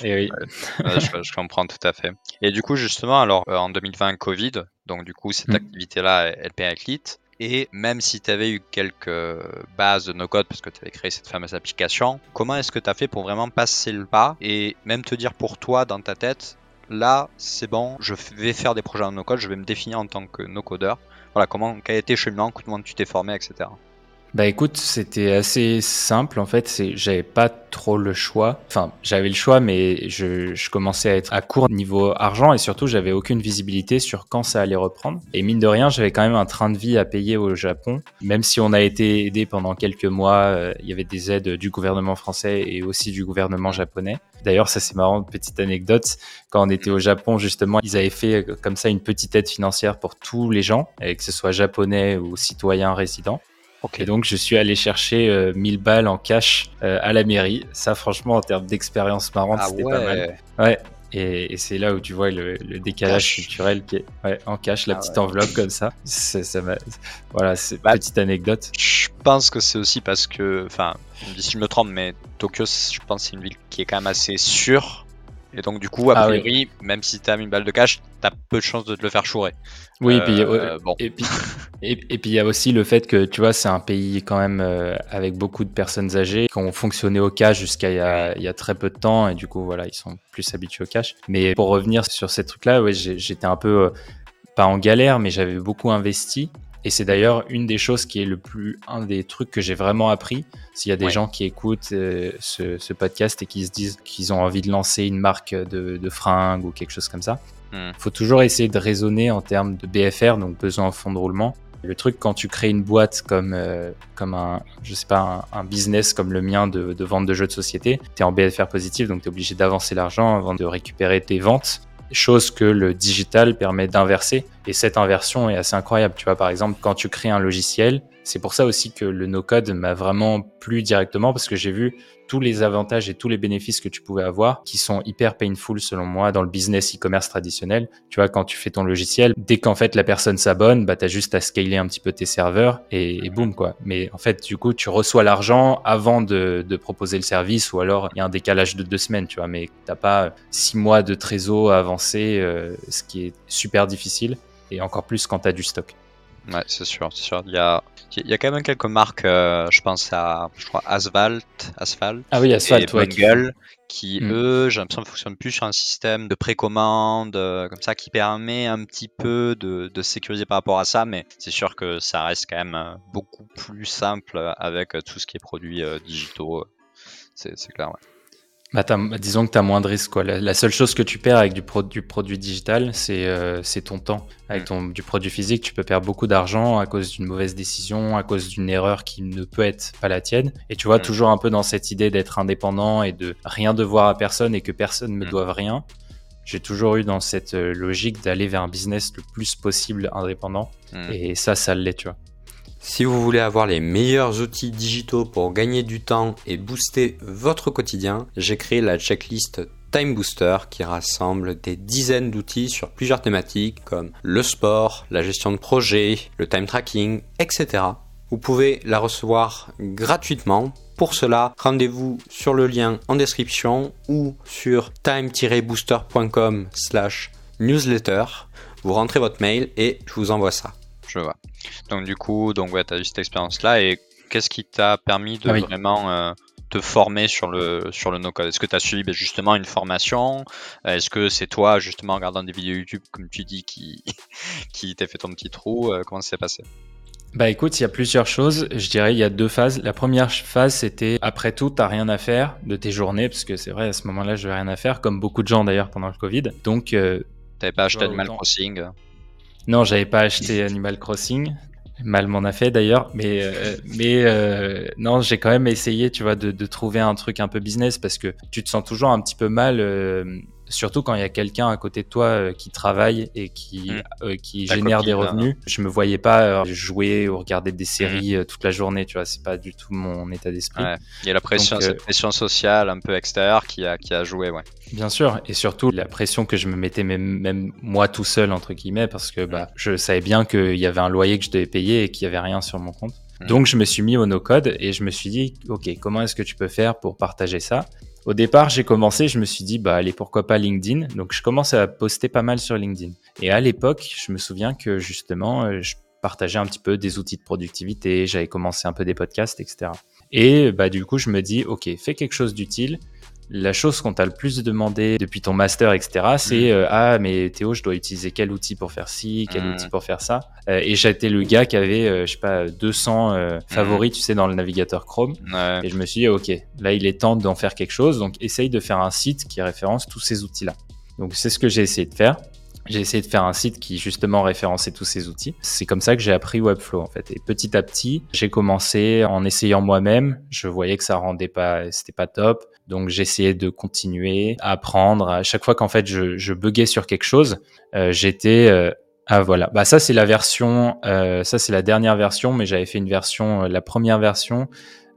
Et oui. je, comprends tout à fait. Et du coup, justement, alors euh, en 2020, Covid, donc du coup, cette mm. activité-là, elle périclite. Et même si tu avais eu quelques bases de no-code parce que tu avais créé cette fameuse application, comment est-ce que tu as fait pour vraiment passer le pas et même te dire pour toi dans ta tête, là, c'est bon, je vais faire des projets en no-code, je vais me définir en tant que no-codeur. Voilà, comment, quel a été le cheminement, comment tu t'es formé, etc. Bah écoute, c'était assez simple en fait. J'avais pas trop le choix. Enfin, j'avais le choix, mais je, commençais à être à court niveau argent et surtout, j'avais aucune visibilité sur quand ça allait reprendre. Et mine de rien, j'avais quand même un train de vie à payer au Japon. Même si on a été aidé pendant quelques mois, euh, il y avait des aides du gouvernement français et aussi du gouvernement japonais. D'ailleurs, ça c'est marrant, petite anecdote. Quand on était au Japon, justement, ils avaient fait euh, comme ça une petite aide financière pour tous les gens, que ce soit japonais ou citoyens résidents. Et donc, je suis allé chercher 1000 euh, balles en cash euh, à la mairie. Ça, franchement, en termes d'expérience marrante, ah c'était pas mal. Ouais. Et, c'est là où tu vois le, décalage culturel qui est ouais, en cash, la ah petite enveloppe comme ça. ça voilà, c'est bah, petite anecdote. Je pense que c'est aussi parce que, enfin, si je me trompe, mais Tokyo, je pense, c'est une ville qui est quand même assez sûre et donc, du coup, a ah priori, même si tu as mis une balle de cash, tu as peu de chances de te le faire chourer. Oui, et, puis, euh, bon. et, puis, et, puis il y a aussi le fait que, tu vois, c'est un pays quand même euh, avec beaucoup de personnes âgées qui ont fonctionné au cash jusqu'à il, y a, très peu de temps. Et du coup, voilà, ils sont plus habitués au cash. Mais pour revenir sur ces trucs-là, ouais, j'étais un peu, euh, pas en galère, mais j'avais beaucoup investi. Et c'est d'ailleurs une des choses qui est le plus, un des trucs que j'ai vraiment appris. S'il y a des gens qui écoutent euh, ce, podcast et qui se disent qu'ils ont envie de lancer une marque de, de fringues ou quelque chose comme ça, il hmm. faut toujours essayer de raisonner en termes de BFR, donc besoin en fonds de roulement. Le truc quand tu crées une boîte comme euh, comme un je sais pas un, business comme le mien de, de vente de jeux de société, tu es en BFR positif donc tu es obligé d'avancer l'argent avant de récupérer tes ventes chose que le digital permet d'inverser. Et cette inversion est assez incroyable. Tu vois, par exemple, quand tu crées un logiciel, c'est pour ça aussi que le no-code m'a vraiment plu directement parce que j'ai vu tous les avantages et tous les bénéfices que tu pouvais avoir qui sont hyper painful selon moi dans le business e-commerce traditionnel. Tu vois, quand tu fais ton logiciel, dès qu'en fait la personne s'abonne, bah, tu as juste à scaler un petit peu tes serveurs et, et boum quoi. Mais en fait, du coup, tu reçois l'argent avant de, de, proposer le service ou alors il y a un décalage de deux semaines, tu vois, mais t'as pas six mois de trésor à avancer, euh, ce qui est super difficile et encore plus quand tu as du stock. Ouais, c'est sûr, c'est sûr. Il y a, il y a quand même quelques marques, euh, je pense à, je crois, Asphalt, Asphalt, ah oui, Asphalt, et Bungle, qui, mm. eux, j'ai l'impression, ne fonctionnent plus sur un système de précommande, euh, comme ça, qui permet un petit peu de, de sécuriser par rapport à ça, mais c'est sûr que ça reste quand même euh, beaucoup plus simple avec tout ce qui est produits digitaux. C'est clair, ouais. Bah, disons que tu as moins de risques. Quoi. La, seule chose que tu perds avec du, du produit digital, c'est euh, ton temps. Avec mm. ton, du produit physique, tu peux perdre beaucoup d'argent à cause d'une mauvaise décision, à cause d'une erreur qui ne peut être pas la tienne. Et tu vois, mm. toujours un peu dans cette idée d'être indépendant et de rien devoir à personne et que personne ne me mm. doive rien. J'ai toujours eu dans cette euh, logique d'aller vers un business le plus possible indépendant. Et ça, ça l'est, tu vois. Si vous voulez avoir les meilleurs outils digitaux pour gagner du temps et booster votre quotidien, j'ai créé la checklist Time Booster qui rassemble des dizaines d'outils sur plusieurs thématiques comme le sport, la gestion de projet, le time tracking, etc. Vous pouvez la recevoir gratuitement. Pour cela, rendez-vous sur le lien en description ou sur time-booster.com slash newsletter. Vous rentrez votre mail et je vous envoie ça. Je vois. Donc du coup, donc ouais, tu as eu cette expérience-là et qu'est-ce qui t'a permis de ah vraiment euh, te former sur le sur le no-code? Est-ce que tu as suivi ben, justement une formation? Est-ce que c'est toi justement en regardant des vidéos YouTube comme tu dis qui qui t'a fait ton petit trou? Euh, Comment ça s'est passé? Bah écoute, il y a plusieurs choses. Je dirais il y a deux phases. La première phase, c'était après tout, t'as rien à faire de tes journées, parce que c'est vrai à ce moment-là, je n'avais rien à faire, comme beaucoup de gens d'ailleurs pendant le Covid. Donc, euh, t'avais pas acheté Animal Crossing Non, j'avais pas acheté Animal Crossing. Mal m'en a fait d'ailleurs, mais euh, mais euh, non, j'ai quand même essayé, tu vois, de, de, trouver un truc un peu business parce que tu te sens toujours un petit peu mal euh, surtout quand il y a quelqu'un à côté de toi euh, qui travaille et qui, mmh. euh, qui génère des revenus. Je me voyais pas euh, jouer ou regarder des séries mmh. toute la journée, tu vois, c'est pas du tout mon état d'esprit. Ouais. Il y a la pression, cette pression sociale un peu extérieure qui a, qui a joué, ouais. Bien sûr, et surtout la pression que je me mettais même, même moi tout seul, entre guillemets, parce que bah, je savais bien qu'il y avait un loyer que je devais payer et qu'il y avait rien sur mon compte. Donc je me suis mis au no-code et je me suis dit, ok, comment est-ce que tu peux faire pour partager ça? Au départ, j'ai commencé, je me suis dit, bah allez, pourquoi pas LinkedIn? Donc, je commence à poster pas mal sur LinkedIn. Et à l'époque, je me souviens que justement, euh, je partageais un petit peu des outils de productivité, j'avais commencé un peu des podcasts, etc. Et bah du coup, je me dis, ok, fais quelque chose d'utile la chose qu'on t'a le plus demandé depuis ton master, etc., c'est mm. euh, ah mais Théo, je dois utiliser quel outil pour faire ci, quel mm. outil pour faire ça? Euh, et j'étais le gars qui avait, euh, je sais pas, 200 mm. favoris, tu sais, dans le navigateur Chrome. Et je me suis dit ok, là il est temps d'en faire quelque chose, donc essaye de faire un site qui référence tous ces outils-là. Donc c'est ce que j'ai essayé de faire. J'ai essayé de faire un site qui justement référençait tous ces outils. C'est comme ça que j'ai appris Webflow en fait. Et petit à petit, j'ai commencé en essayant moi-même. Je voyais que ça rendait pas, c'était pas top. Donc j'essayais de continuer à apprendre. À chaque fois qu'en fait je, buguais sur quelque chose, euh, j'étais euh, ah voilà. Bah ça c'est la version, euh, ça c'est la dernière version, mais j'avais fait une version, la première version.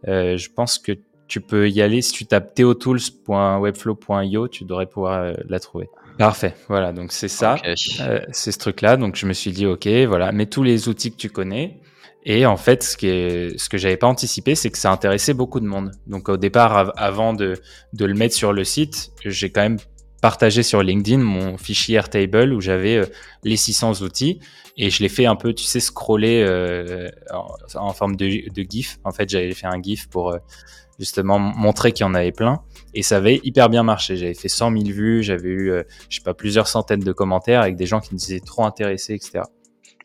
Je pense que tu peux y aller si tu tapes theotools.webflow.io, tu devrais pouvoir la trouver. Parfait, voilà, donc c'est ça, c'est ce truc-là. Donc je me suis dit, ok, voilà, mets tous les outils que tu connais. Et en fait, ce, qui est, ce que j'avais pas anticipé, c'est que ça intéressait beaucoup de monde. Donc au départ, avant de, de le mettre sur le site, j'ai quand même partagé sur LinkedIn mon fichier Airtable où j'avais euh, les 600 outils et je l'ai fait un peu, tu sais, scroller euh, en, forme de, GIF. En fait, j'avais fait un GIF pour euh, justement montrer qu'il y en avait plein et ça avait hyper bien marché. J'avais fait 100 000 vues, j'avais eu, je sais pas, plusieurs centaines de commentaires avec des gens qui me disaient trop intéressés, etc.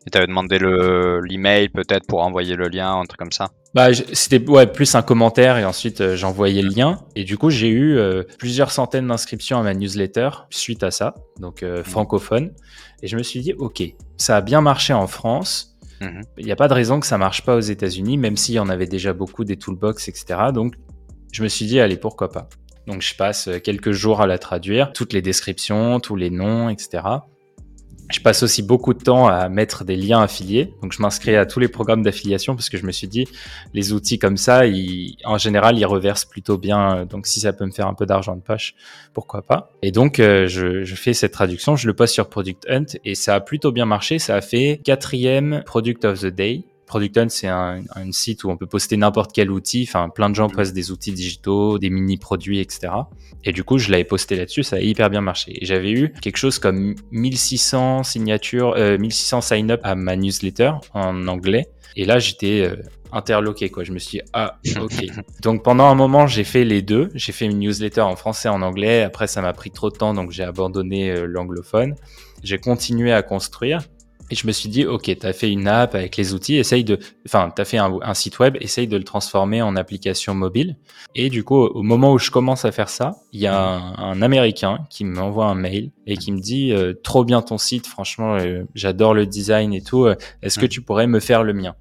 Et t'avais demandé le l'email peut-être pour envoyer le lien, un truc comme ça. Bah c'était ouais plus un commentaire et ensuite euh, j'envoyais le lien. Et du coup j'ai eu euh, plusieurs centaines d'inscriptions à ma newsletter suite à ça donc euh, francophone. Et je me suis dit ok ça a bien marché en France. Mhm. il n'y a pas de raison que ça marche pas aux États-Unis même s'il y en avait déjà beaucoup des toolbox etc donc je me suis dit allez pourquoi pas. Donc je passe quelques jours à la traduire. Toutes les descriptions tous les noms etc je passe aussi beaucoup de temps à mettre des liens affiliés. Donc, je m'inscris à tous les programmes d'affiliation parce que je me suis dit, les outils comme ça, ils, en général, ils reversent plutôt bien. Donc, si ça peut me faire un peu d'argent de poche, pourquoi pas. Et donc, euh, je, je, fais cette traduction, je le poste sur Product Hunt et ça a plutôt bien marché. Ça a fait quatrième Product of the Day. Product Hunt, c'est un, un, site où on peut poster n'importe quel outil. Enfin, plein de gens postent des outils digitaux, des mini-produits, etc. Et du coup, je l'avais posté là-dessus, ça a hyper bien marché. Et j'avais eu quelque chose comme 1600 signatures, euh, 1600 sign-up à ma newsletter en anglais. Et là, j'étais euh, interloqué, quoi. Je me suis dit, ah, ok. donc pendant un moment, j'ai fait les deux. J'ai fait une newsletter en français et en anglais. Après, ça m'a pris trop de temps, donc j'ai abandonné euh, l'anglophone. J'ai continué à construire. Et je me suis dit, OK, tu as fait une app avec les outils, essaye de, enfin, tu as fait un, site web, essaye de le transformer en application mobile. Et du coup, au moment où je commence à faire ça, il y a un, Américain qui m'envoie un mail et qui me dit, euh, trop bien ton site, franchement, euh, j'adore le design et tout, euh, est-ce que tu pourrais me faire le mien?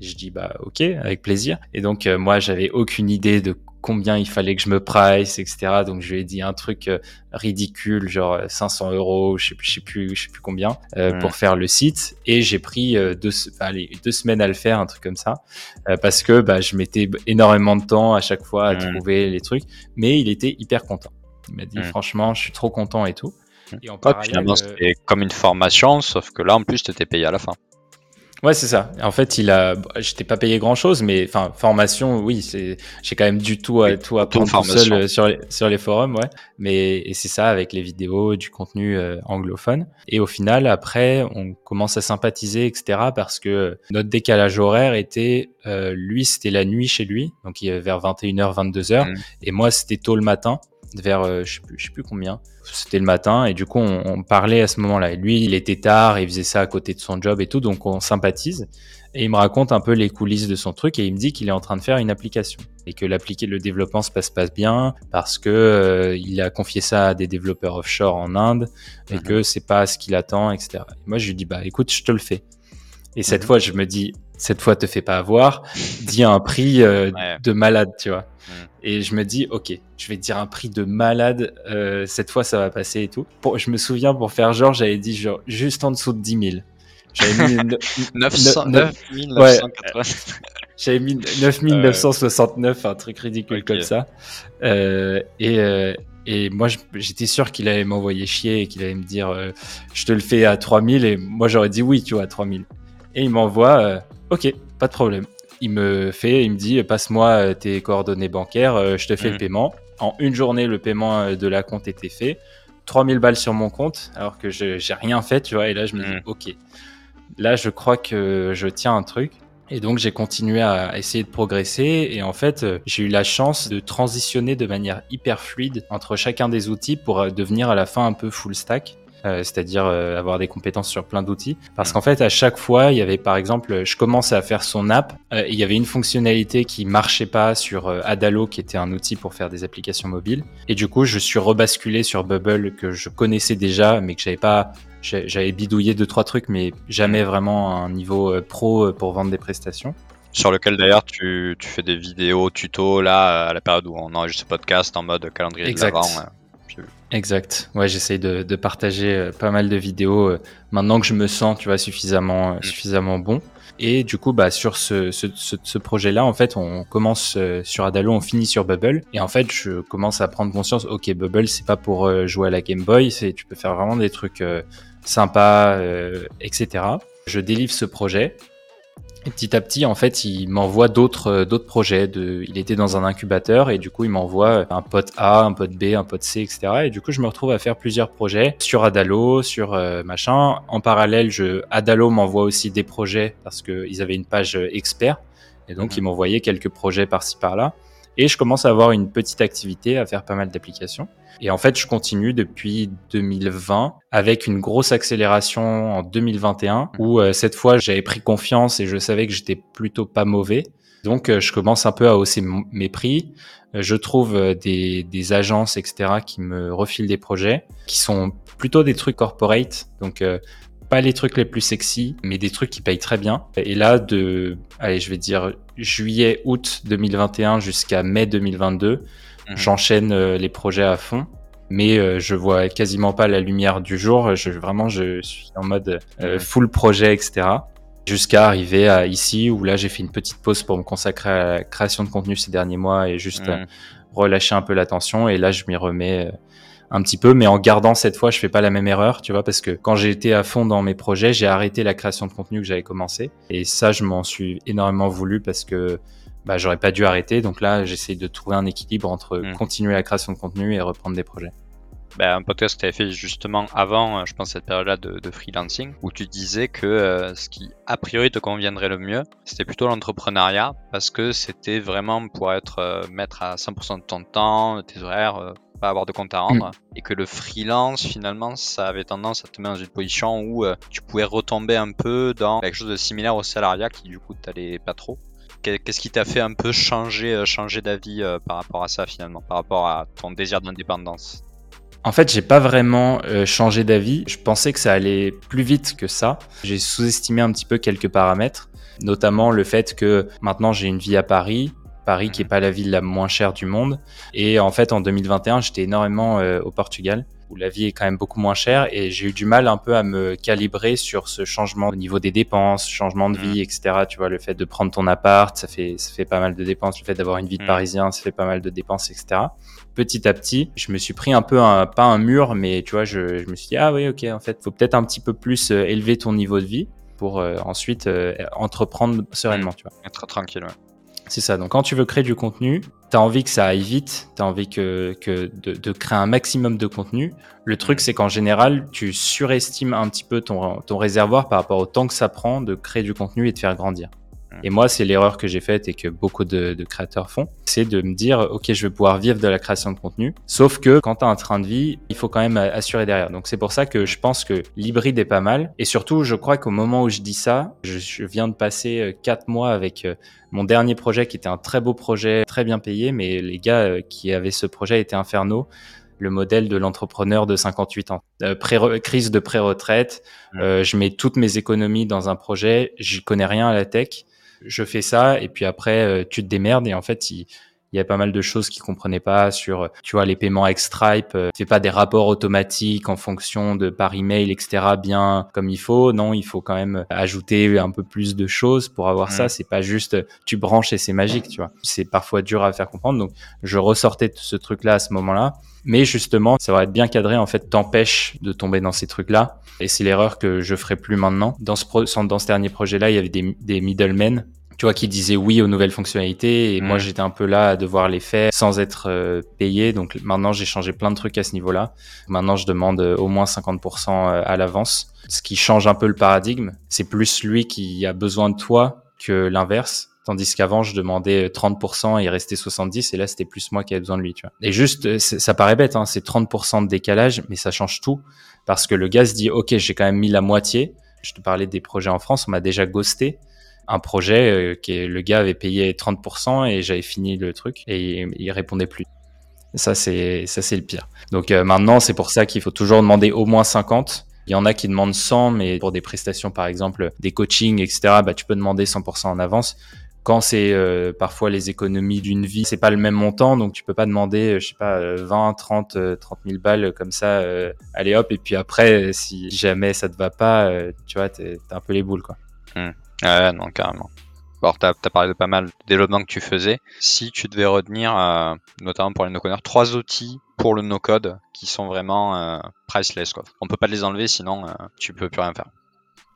Je dis bah ok avec plaisir. Et donc moi j'avais aucune idée de combien il fallait que je me price, etc. Donc je lui ai dit un truc euh, ridicule, genre 500 euh, euros, je sais plus, je sais plus, je sais plus combien, euh, pour faire le site. Et j'ai pris deux, allez, deux semaines à le faire, un truc comme ça, parce que bah, je mettais énormément de temps à chaque fois à trouver les trucs. Mais il était hyper content. Il m'a dit franchement, je suis trop content et tout. Et en finalement, c'était comme une formation, sauf que là, en plus, tu étais payé à la fin. Ouais, c'est ça. En fait, il a, j'étais pas payé grand chose, mais enfin, formation, oui, c'est, j'ai quand même du tout à tout apprendre tout seul euh, sur les, sur les forums, ouais. Mais, et c'est ça avec les vidéos, du contenu euh, anglophone. Et au final, après, on commence à sympathiser, etc. parce que notre décalage horaire était, euh, lui, c'était la nuit chez lui. Donc, il y avait vers 21h, 22h. Mm. Et moi, c'était tôt le matin vers euh, je sais plus, je sais plus combien. C'était le matin et du coup on, on parlait à ce moment-là. Lui, il était tard, il faisait ça à côté de son job et tout, donc on sympathise. Et il me raconte un peu les coulisses de son truc et il me dit qu'il est en train de faire une application et que l'appliquer le développement se passe pas bien parce que euh, il a confié ça à des développeurs offshore en Inde et mhm. que c'est pas ce qu'il attend, etc. Et moi je lui dis bah écoute, je te le fais. Et cette mhm. fois je me dis cette fois te fais pas avoir, dis un prix de malade, tu vois. Mm. Et je me dis, ok, je vais dire un prix de malade, cette fois ça va passer et tout. Pour, je me souviens, pour faire genre, j'avais dit genre juste en dessous de 10 000. J'avais mis 900, 9969, un truc ridicule comme ça. Euh, et, euh, et moi, j'étais sûr qu'il allait m'envoyer chier et qu'il allait me dire euh, je te le fais à 3000. Et moi, j'aurais dit oui, tu vois, à 3000. Et il m'envoie ok, pas de problème. Il me fait, il me dit passe-moi tes coordonnées bancaires, je te fais le mhm. paiement. En une journée, le paiement de la compte était fait. 3000 balles sur mon compte, alors que j'ai rien fait, tu vois. Et là, je me dis, mhm. ok, là, je crois que je tiens un truc. Et donc j'ai continué à essayer de progresser et en fait j'ai eu la chance de transitionner de manière hyper fluide entre chacun des outils pour euh, devenir à la fin un peu full stack. Euh, c'est-à-dire euh, avoir des compétences sur plein d'outils. Parce qu'en fait, à chaque fois, il y avait par exemple, je commençais à faire son app, euh, il y avait une fonctionnalité qui marchait pas sur Adalo, qui était un outil pour faire des applications mobiles. Et du coup, je suis rebasculé sur Bubble que je connaissais déjà, mais que j'avais pas j'avais bidouillé deux trois trucs mais jamais vraiment un niveau pro pour vendre des prestations sur lequel d'ailleurs tu, tu, fais des vidéos tuto là à la période où on enregistre ce podcast en mode calendrier exact. de l'avant Exact. Ouais, j'essaye de, de, partager euh, pas mal de vidéos euh, maintenant que je me sens, tu vois, suffisamment, euh, mm. suffisamment bon. Et du coup, bah, sur ce, ce, ce, projet-là, en fait, on commence sur Adalo, on finit sur Bubble. Et en fait, je commence à prendre conscience, ok, Bubble, c'est pas pour jouer à la Game Boy, c'est tu peux faire vraiment des trucs sympas, etc. Je délivre ce projet. Et petit à petit, en fait, il m'envoie d'autres euh, d'autres projets. De, il était dans un incubateur et du coup, il m'envoie un pote A, un pote B, un pote C, etc. Et du coup, je me retrouve à faire plusieurs projets sur Adalo, sur euh, machin. En parallèle, je, Adalo m'envoie aussi des projets parce qu'ils avaient une page euh, expert. Et donc, ils m'envoyaient quelques projets par-ci par-là. Et je commence à avoir une petite activité, à faire pas mal d'applications. Et en fait, je continue depuis 2020 avec une grosse accélération en 2021 où euh, cette fois, j'avais pris confiance et je savais que j'étais plutôt pas mauvais. Donc, euh, je commence un peu à hausser mes prix. Euh, je trouve des, des, agences, etc., qui me refilent des projets qui sont plutôt des trucs corporate. Donc, pas les trucs les plus sexy, mais des trucs qui payent très bien. Et là, de, allez, je vais dire juillet, août 2021 jusqu'à mai 2022, mhm. j'enchaîne euh, les projets à fond. Mais euh, je vois quasiment pas la lumière du jour. Je, vraiment, je suis en mode euh, full projet, etc. Jusqu'à arriver à ici où là, j'ai fait une petite pause pour me consacrer à la création de contenu ces derniers mois et juste mhm. relâcher un peu l'attention. Et là, je m'y remets un petit peu, mais en gardant cette fois, je fais pas la même erreur, tu vois, parce que quand j'ai été à fond dans mes projets, j'ai arrêté la création de contenu que j'avais commencé. Et ça, je m'en suis énormément voulu parce que bah, j'aurais pas dû arrêter. Donc là, j'essaie de trouver un équilibre entre mm. continuer la création de contenu et reprendre des projets. Bah, un podcast que tu avais fait justement avant, euh, je pense, cette période-là de, freelancing, où tu disais que euh, ce qui a priori te conviendrait le mieux, c'était plutôt l'entrepreneuriat, parce que c'était vraiment pour être euh, maître à 100% de ton temps, tes horaires, pas avoir de compte à rendre, mm. et que le freelance, finalement, ça avait tendance à te mettre dans une position où euh, tu pouvais retomber un peu dans quelque chose de similaire au salariat qui, du coup, t'allait pas trop. Qu'est-ce qui t'a fait un peu changer, euh, changer d'avis euh, par rapport à ça, finalement, par rapport à ton désir d'indépendance? En fait, j'ai pas vraiment changé d'avis. Je pensais que ça allait plus vite que ça. J'ai sous-estimé un petit peu quelques paramètres, notamment le fait que maintenant j'ai une vie à Paris, Paris, qui est mhm. pas la ville la moins chère du monde. Et en fait, en 2021, j'étais énormément euh, au Portugal, où la vie est quand même beaucoup moins chère, et j'ai eu du mal un peu à me calibrer sur ce changement au niveau des dépenses, changement de vie, mhm. etc. Tu vois, le fait de prendre ton appart, ça fait, ça fait pas mal de dépenses. Le fait d'avoir une vie de mhm. parisien, ça fait pas mal de dépenses, etc. Petit à petit, je me suis pris un peu, un, pas un mur, mais tu vois, je, je me suis dit, ah oui, ok, en fait, faut peut-être un petit peu plus euh, élever ton niveau de vie pour euh, ensuite entreprendre sereinement, tu vois. Être tranquille, ouais. C'est ça. Donc, quand tu veux créer du contenu, tu as envie que ça aille vite, tu as envie que, de, créer un maximum de contenu. Le truc, c'est qu'en général, tu surestimes un petit peu ton, ton réservoir par rapport au temps que ça prend de créer du contenu et de faire grandir. Et moi, c'est l'erreur que j'ai faite et que beaucoup de, créateurs font, c'est de me dire, OK, je vais pouvoir vivre de la création de contenu. Sauf que quand tu as un train de vie, il faut quand même assurer derrière. Donc c'est pour ça que je pense que l'hybride est pas mal. Et surtout, je crois qu'au moment où je dis ça, je, viens de passer euh, quatre mois avec euh, mon dernier projet qui était un très beau projet, très bien payé, mais les gars euh, qui avaient ce projet étaient infernaux le modèle de l'entrepreneur de 58 ans. crise de pré-retraite, je mets toutes mes économies dans un projet, j'y connais rien à la tech, je fais ça et puis après euh, tu te démerdes et en fait il, il y a pas mal de choses qu'ils comprenaient pas sur, tu vois, les paiements avec Stripe. Euh, fais pas des rapports automatiques en fonction de par email, etc. bien comme il faut. Non, il faut quand même ajouter un peu plus de choses pour avoir ça. C'est pas juste tu branches et c'est magique, tu vois. C'est parfois dur à faire comprendre. Donc, je ressortais ce truc-là à ce moment-là. Mais justement, ça va être bien cadré, en fait, t'empêche de tomber dans ces trucs-là. Et c'est l'erreur que je ferai plus maintenant. Dans ce, dans ce dernier projet-là, il y avait des, des middlemen tu vois, qui disaient oui aux nouvelles fonctionnalités. Et moi, mm. j'étais un peu là à devoir les faire sans être euh, payé. Donc maintenant, j'ai changé plein de trucs à ce niveau-là. Maintenant, je demande euh, au moins 50% euh, à l'avance, ce qui change un peu le paradigme. C'est plus lui qui a besoin de toi que l'inverse. Tandis qu'avant, je demandais 30% et il restait 70 et là, c'était plus moi qui avais besoin de lui, tu vois. Et juste, ça paraît bête, hein, c'est 30% de décalage, mais ça change tout parce que le gars se dit, OK, j'ai quand même mis la moitié. Je te parlais des projets en France, on m'a déjà ghosté un projet euh, qui le gars avait payé 30% et j'avais fini le truc et il, répondait plus. ça c'est ça c'est le pire. Donc euh, maintenant c'est pour ça qu'il faut toujours demander au moins 50. Il y en a qui demandent 100, mais pour des prestations par exemple des coachings etc. Bah tu peux demander 100% en avance. Quand c'est euh, parfois les économies d'une vie, c'est pas le même montant, donc tu peux pas demander, je sais pas, 20, 30, 30 000 balles comme ça, allez hop, et puis après, si jamais ça te va pas, tu vois, t'es un peu les boules, quoi. Hmm. Ouais, non, carrément. Alors, tu as, parlé de pas mal de développement que tu faisais. Si tu devais retenir, euh, notamment pour les no-codeurs, trois outils pour le no-code qui sont vraiment euh, priceless. Quoi. On peut pas les enlever, sinon euh, tu peux plus rien faire.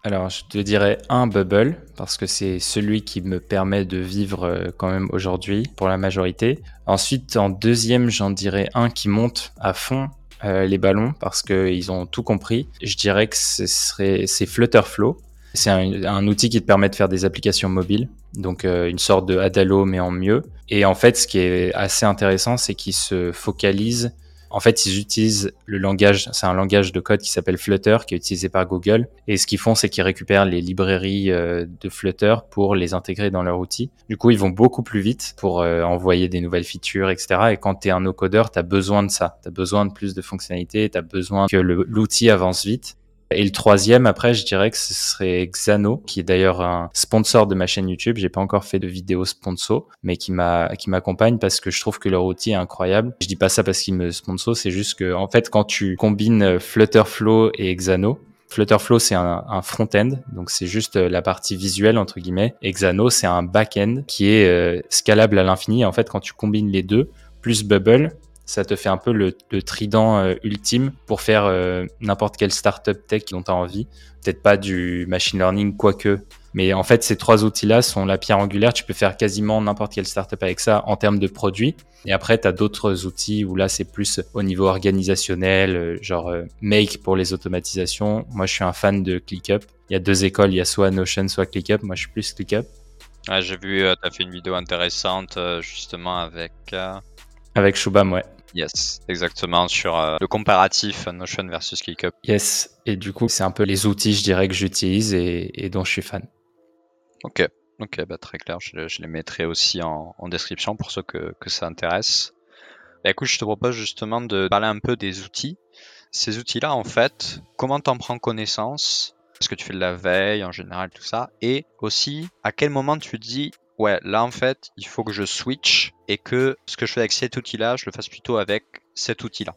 Alors, je te dirais un Bubble, parce que c'est celui qui me permet de vivre quand même aujourd'hui, pour la majorité. Ensuite, en deuxième, j'en dirais un qui monte à fond les ballons, parce qu'ils ont tout compris. Je dirais que ce serait, c'est Flutterflow. C'est un, outil qui te permet de faire des applications mobiles, donc euh, une sorte de Adalo mais en mieux. Et en fait, ce qui est assez intéressant, c'est qu'ils se focalisent. En fait, ils utilisent le langage, c'est un langage de code qui s'appelle Flutter, qui est utilisé par Google. Et ce qu'ils font, c'est qu'ils récupèrent les librairies euh, de Flutter pour les intégrer dans leur outil. Du coup, ils vont beaucoup plus vite pour euh, envoyer des nouvelles features, etc. Et quand tu es un no-codeur, tu as besoin de ça. Tu as besoin de plus de fonctionnalités, tu as besoin que l'outil avance vite. Et le troisième, après, je dirais que ce serait Xano, qui est d'ailleurs un sponsor de ma chaîne YouTube. J'ai pas encore fait de vidéo sponsor, mais qui m'a, qui m'accompagne parce que je trouve que leur outil est incroyable. Je dis pas ça parce qu'il me sponsor, c'est juste que, en fait, quand tu combines Flutterflow et Xano, Flutterflow, c'est un, front-end, donc c'est juste la partie visuelle, entre guillemets. Xano, c'est un back-end qui est euh, scalable à l'infini. En fait, quand tu combines les deux, plus Bubble, ça te fait un peu le, trident euh, ultime pour faire euh, n'importe quelle startup tech dont tu as envie. Peut-être pas du machine learning, quoique. Mais en fait, ces trois outils-là sont la pierre angulaire. Tu peux faire quasiment n'importe quelle startup avec ça en termes de produits. Et après, tu as d'autres outils où là, c'est plus au niveau organisationnel, euh, genre Make pour les automatisations. Moi, je suis un fan de ClickUp. Il y a deux écoles, il y a soit Notion, soit ClickUp. Moi, je suis plus ClickUp. Ah, J'ai vu, tu as fait une vidéo intéressante justement avec... Avec Shubham, ouais. Yes, exactement, sur euh, le comparatif Notion versus ClickUp. Yes, et du coup, c'est un peu les outils, je dirais, que j'utilise et, dont je suis fan. Ok, ok, bah, très clair, je, les mettrai aussi en, description pour ceux que, ça intéresse. Bah, écoute, je te propose justement de parler un peu des outils. Ces outils-là, en fait, comment t'en prends connaissance? Est-ce que tu fais de la veille en général, tout ça? Et aussi, à quel moment tu te dis, ouais, là en fait, il faut que je switch et que ce que je fais avec cet outil-là, je le fasse plutôt avec cet outil-là.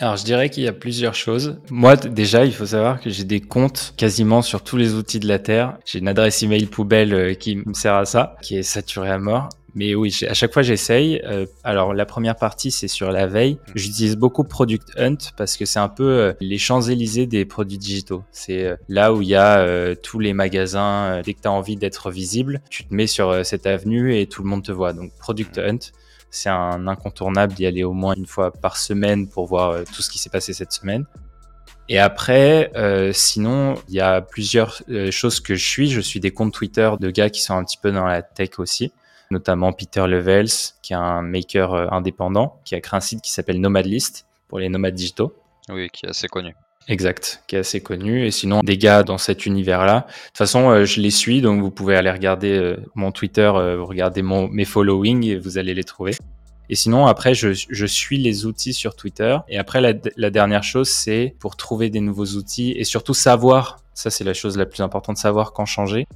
Alors, je dirais qu'il y a plusieurs choses. Moi, déjà, il faut savoir que j'ai des comptes quasiment sur tous les outils de la Terre. J'ai une adresse email poubelle euh, qui me sert à ça, qui est saturée à mort. Mais oui, à chaque fois j'essaye. Euh, alors la première partie c'est sur la veille. J'utilise beaucoup Product Hunt parce que c'est un peu euh, les Champs-Élysées des produits digitaux. C'est euh, là où il y a tous les magasins. dès que tu as envie d'être visible, tu te mets sur cette avenue et tout le monde te voit. Donc Product mm. Hunt, c'est un incontournable d'y aller au moins une fois par semaine pour voir tout ce qui s'est passé cette semaine. Et après, euh, sinon, il y a plusieurs choses que je suis. Je suis des comptes Twitter de gars qui sont un petit peu dans la tech aussi notamment Peter Levels, qui est un maker euh, indépendant, qui a créé un site qui s'appelle Nomadlist pour les nomades digitaux. Oui, qui est assez connu. Exact, qui est assez connu. Et sinon, des gars dans cet univers-là. De toute façon, euh, je les suis, donc vous pouvez aller regarder euh, mon Twitter, regarder mon, mes followings et vous allez les trouver. Et sinon, après, je, je suis les outils sur Twitter. Et après, la, la dernière chose, c'est pour trouver des nouveaux outils et surtout savoir, ça c'est la chose la plus importante, savoir quand changer.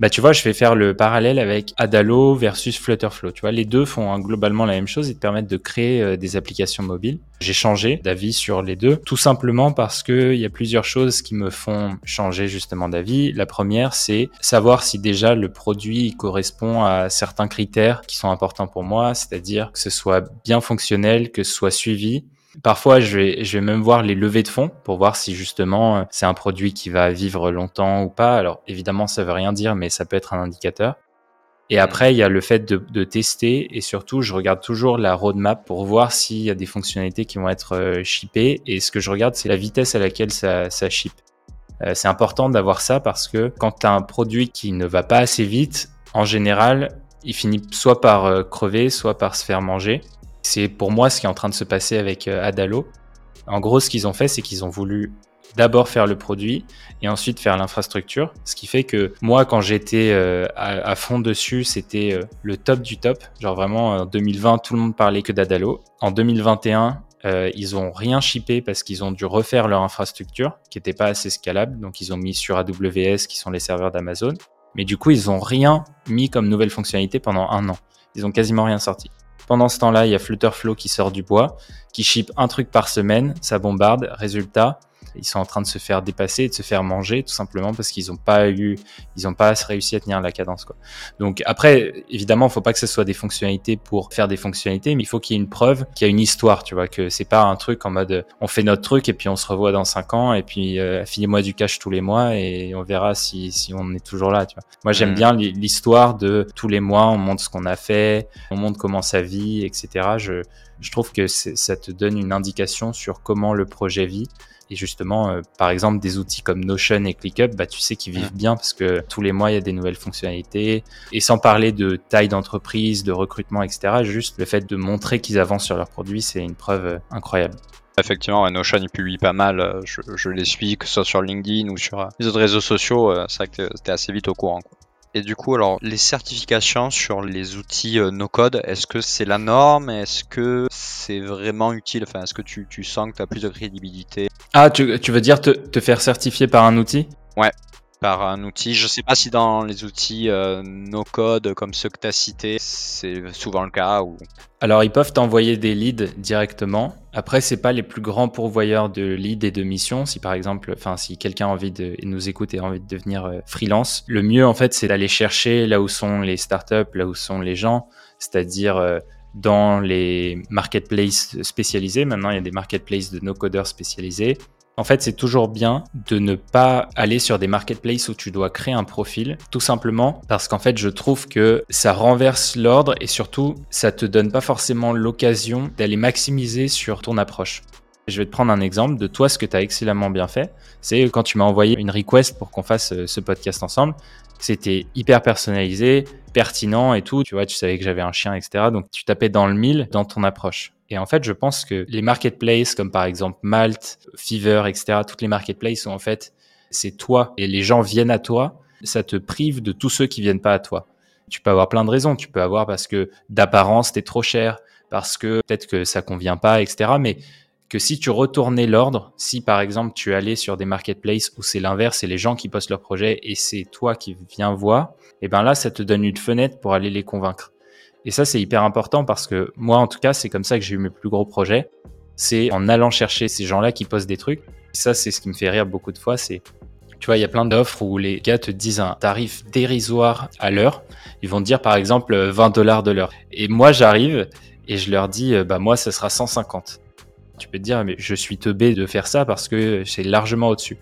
Bah tu vois, je vais faire le parallèle avec Adalo versus Flutterflow. Tu vois, les deux font hein, globalement la même chose. Ils te permettent de créer euh, des applications mobiles. J'ai changé d'avis sur les deux, tout simplement parce que il y a plusieurs choses qui me font changer justement d'avis. La première, c'est savoir si déjà le produit correspond à certains critères qui sont importants pour moi, c'est-à-dire que ce soit bien fonctionnel, que ce soit suivi, Parfois, je vais, je vais même voir les levées de fonds pour voir si justement euh, c'est un produit qui va vivre longtemps ou pas. Alors évidemment, ça veut rien dire, mais ça peut être un indicateur. Et après, il y a le fait de, de tester et surtout, je regarde toujours la roadmap pour voir s'il y a des fonctionnalités qui vont être euh, shippées. Et ce que je regarde, c'est la vitesse à laquelle ça, ça ship. Euh, c'est important d'avoir ça parce que quand tu as un produit qui ne va pas assez vite, en général, il finit soit par crever, soit par se faire manger. C'est pour moi ce qui est en train de se passer avec euh, Adalo. En gros, ce qu'ils ont fait, c'est qu'ils ont voulu d'abord faire le produit et ensuite faire l'infrastructure. Ce qui fait que moi, quand j'étais euh, à, fond dessus, c'était euh, le top du top. Genre vraiment, en 2020, tout le monde parlait que d'Adalo. En 2021, ils ont rien shippé parce qu'ils ont dû refaire leur infrastructure qui n'était pas assez scalable. Donc, ils ont mis sur AWS, qui sont les serveurs d'Amazon. Mais du coup, ils ont rien mis comme nouvelle fonctionnalité pendant un an. Ils ont quasiment rien sorti. Pendant ce temps-là, il y a Flutterflow qui sort du bois, qui ship un truc par semaine, ça bombarde. Résultat, ils sont en train de se faire dépasser de se faire manger tout simplement parce qu'ils n'ont pas eu, ils n'ont pas réussi à tenir la cadence. Quoi. Donc après, évidemment, il faut pas que ce soit des fonctionnalités pour faire des fonctionnalités, mais il faut qu'il y ait une preuve, qu'il y a une histoire, tu vois, que c'est pas un truc en mode on fait notre truc et puis on se revoit dans cinq ans et puis euh, filez-moi du cash tous les mois et on verra si, si on est toujours là. Tu vois. Moi, j'aime mmh. bien l'histoire de tous les mois, on montre ce qu'on a fait, on montre comment ça vit, etc. Je, je trouve que ça te donne une indication sur comment le projet vit. Et justement, euh, par exemple, des outils comme Notion et ClickUp, bah, tu sais qu'ils vivent bien parce que tous les mois, il y a des nouvelles fonctionnalités. Et sans parler de taille d'entreprise, de recrutement, etc., juste le fait de montrer qu'ils avancent sur leurs produits, c'est une preuve euh, incroyable. Effectivement, Notion il publie pas mal, euh, je, les suis, que ce soit sur LinkedIn ou sur les autres réseaux sociaux, c'est vrai que t'es assez vite au courant. Et du coup, alors, les certifications sur les outils no-code, est-ce que c'est la norme? Est-ce que c'est vraiment utile? Enfin, est-ce que tu, tu sens que tu as plus de crédibilité? Ah, tu, veux dire te, faire certifier par un outil? Ouais, par un outil. Je sais pas si dans les outils euh, no-code comme ceux que tu as cités, c'est souvent le cas. Ou... Alors, ils peuvent t'envoyer des leads directement. Après, c'est pas les plus grands pourvoyeurs de leads et de missions. Si par exemple, enfin, si quelqu'un a envie de nous écouter, a envie de devenir euh, freelance, le mieux en fait, c'est d'aller chercher là où sont les startups, là où sont les gens, c'est-à-dire euh, dans les marketplaces spécialisés. Maintenant, il y a des marketplaces de no-codeurs spécialisés. En fait, c'est toujours bien de ne pas aller sur des marketplaces où tu dois créer un profil, tout simplement parce qu'en fait, je trouve que ça renverse l'ordre et surtout, ça te donne pas forcément l'occasion d'aller maximiser sur ton approche. Je vais te prendre un exemple de toi, ce que tu as excellemment bien fait. C'est quand tu m'as envoyé une request pour qu'on fasse euh, ce podcast ensemble. C'était hyper personnalisé, pertinent et tout. Tu vois, tu savais que j'avais un chien, etc. Donc, tu tapais dans le mille dans ton approche. Et en fait, je pense que les marketplaces, comme par exemple Malt, Fever, etc., toutes les marketplaces sont en fait, c'est toi et les gens viennent à toi. Ça te prive de tous ceux qui viennent pas à toi. Tu peux avoir plein de raisons. Tu peux avoir parce que d'apparence, t'es trop cher, parce que peut-être que ça convient pas, etc. Mais que si tu retournais l'ordre, si par exemple tu allais sur des marketplaces où c'est l'inverse, c'est les gens qui postent leur projet et c'est toi qui viens voir, et eh ben là ça te donne une fenêtre pour aller les convaincre. Et ça c'est hyper important parce que moi en tout cas c'est comme ça que j'ai eu mes plus gros projets, c'est en allant chercher ces gens-là qui postent des trucs. Et ça c'est ce qui me fait rire beaucoup de fois, c'est tu vois, il y a plein d'offres où les gars te disent un tarif dérisoire à l'heure. Ils vont te dire par exemple 20 dollars de l'heure. Et moi j'arrive et je leur dis bah moi ça sera 150. Tu peux te dire, mais je suis teubé de faire ça parce que c'est largement au-dessus.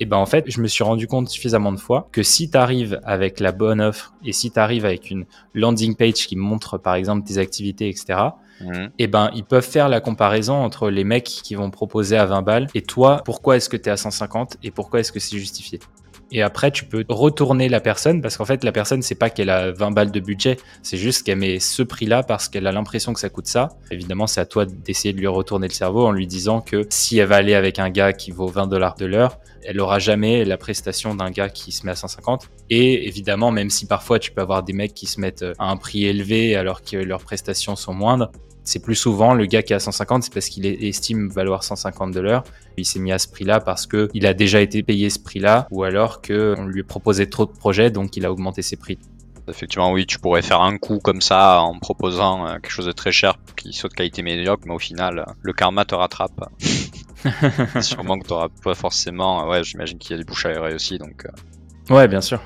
Et ben en fait, je me suis rendu compte suffisamment de fois que si tu arrives avec la bonne offre et si tu arrives avec une landing page qui montre par exemple tes activités, etc., mmh. et ben ils peuvent faire la comparaison entre les mecs qui vont proposer à 20 balles et toi, pourquoi est-ce que tu es à 150 et pourquoi est-ce que c'est justifié? Et après, tu peux retourner la personne parce qu'en fait, la personne, c'est pas qu'elle a 20 balles de budget, c'est juste qu'elle met ce prix-là parce qu'elle a l'impression que ça coûte ça. Évidemment, c'est à toi d'essayer de lui retourner le cerveau en lui disant que si elle va aller avec un gars qui vaut 20 dollars de l'heure, elle aura jamais la prestation d'un gars qui se met à 150. Et évidemment, même si parfois tu peux avoir des mecs qui se mettent à un prix élevé alors que leurs prestations sont moindres, c'est plus souvent le gars qui est à 150, c'est parce qu'il estime valoir 150 de. Il s'est mis à ce prix-là parce que il a déjà été payé ce prix-là, ou alors qu'on lui proposait trop de projets, donc il a augmenté ses prix. Effectivement, oui, tu pourrais faire un coup comme ça en proposant euh, quelque chose de très cher qui soit de qualité médiocre, mais au final, le karma te rattrape. Sûrement que tu n'auras pas forcément. Ouais, j'imagine qu'il y a des bouches aérées aussi, donc. Euh. Ouais, bien sûr.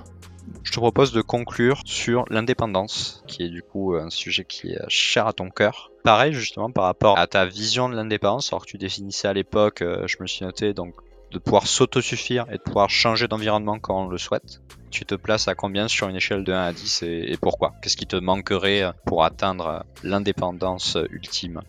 Je te propose de conclure sur l'indépendance, qui est du coup un sujet qui est cher à ton cœur. Pareil, justement, par rapport à ta vision de l'indépendance, alors que tu définissais à l'époque, euh, je me suis noté, donc de pouvoir s'autosuffire et de pouvoir changer d'environnement quand on le souhaite. Tu te places à combien sur une échelle de 1 à 10 et, pourquoi? Qu'est-ce qui te manquerait pour atteindre l'indépendance ultime?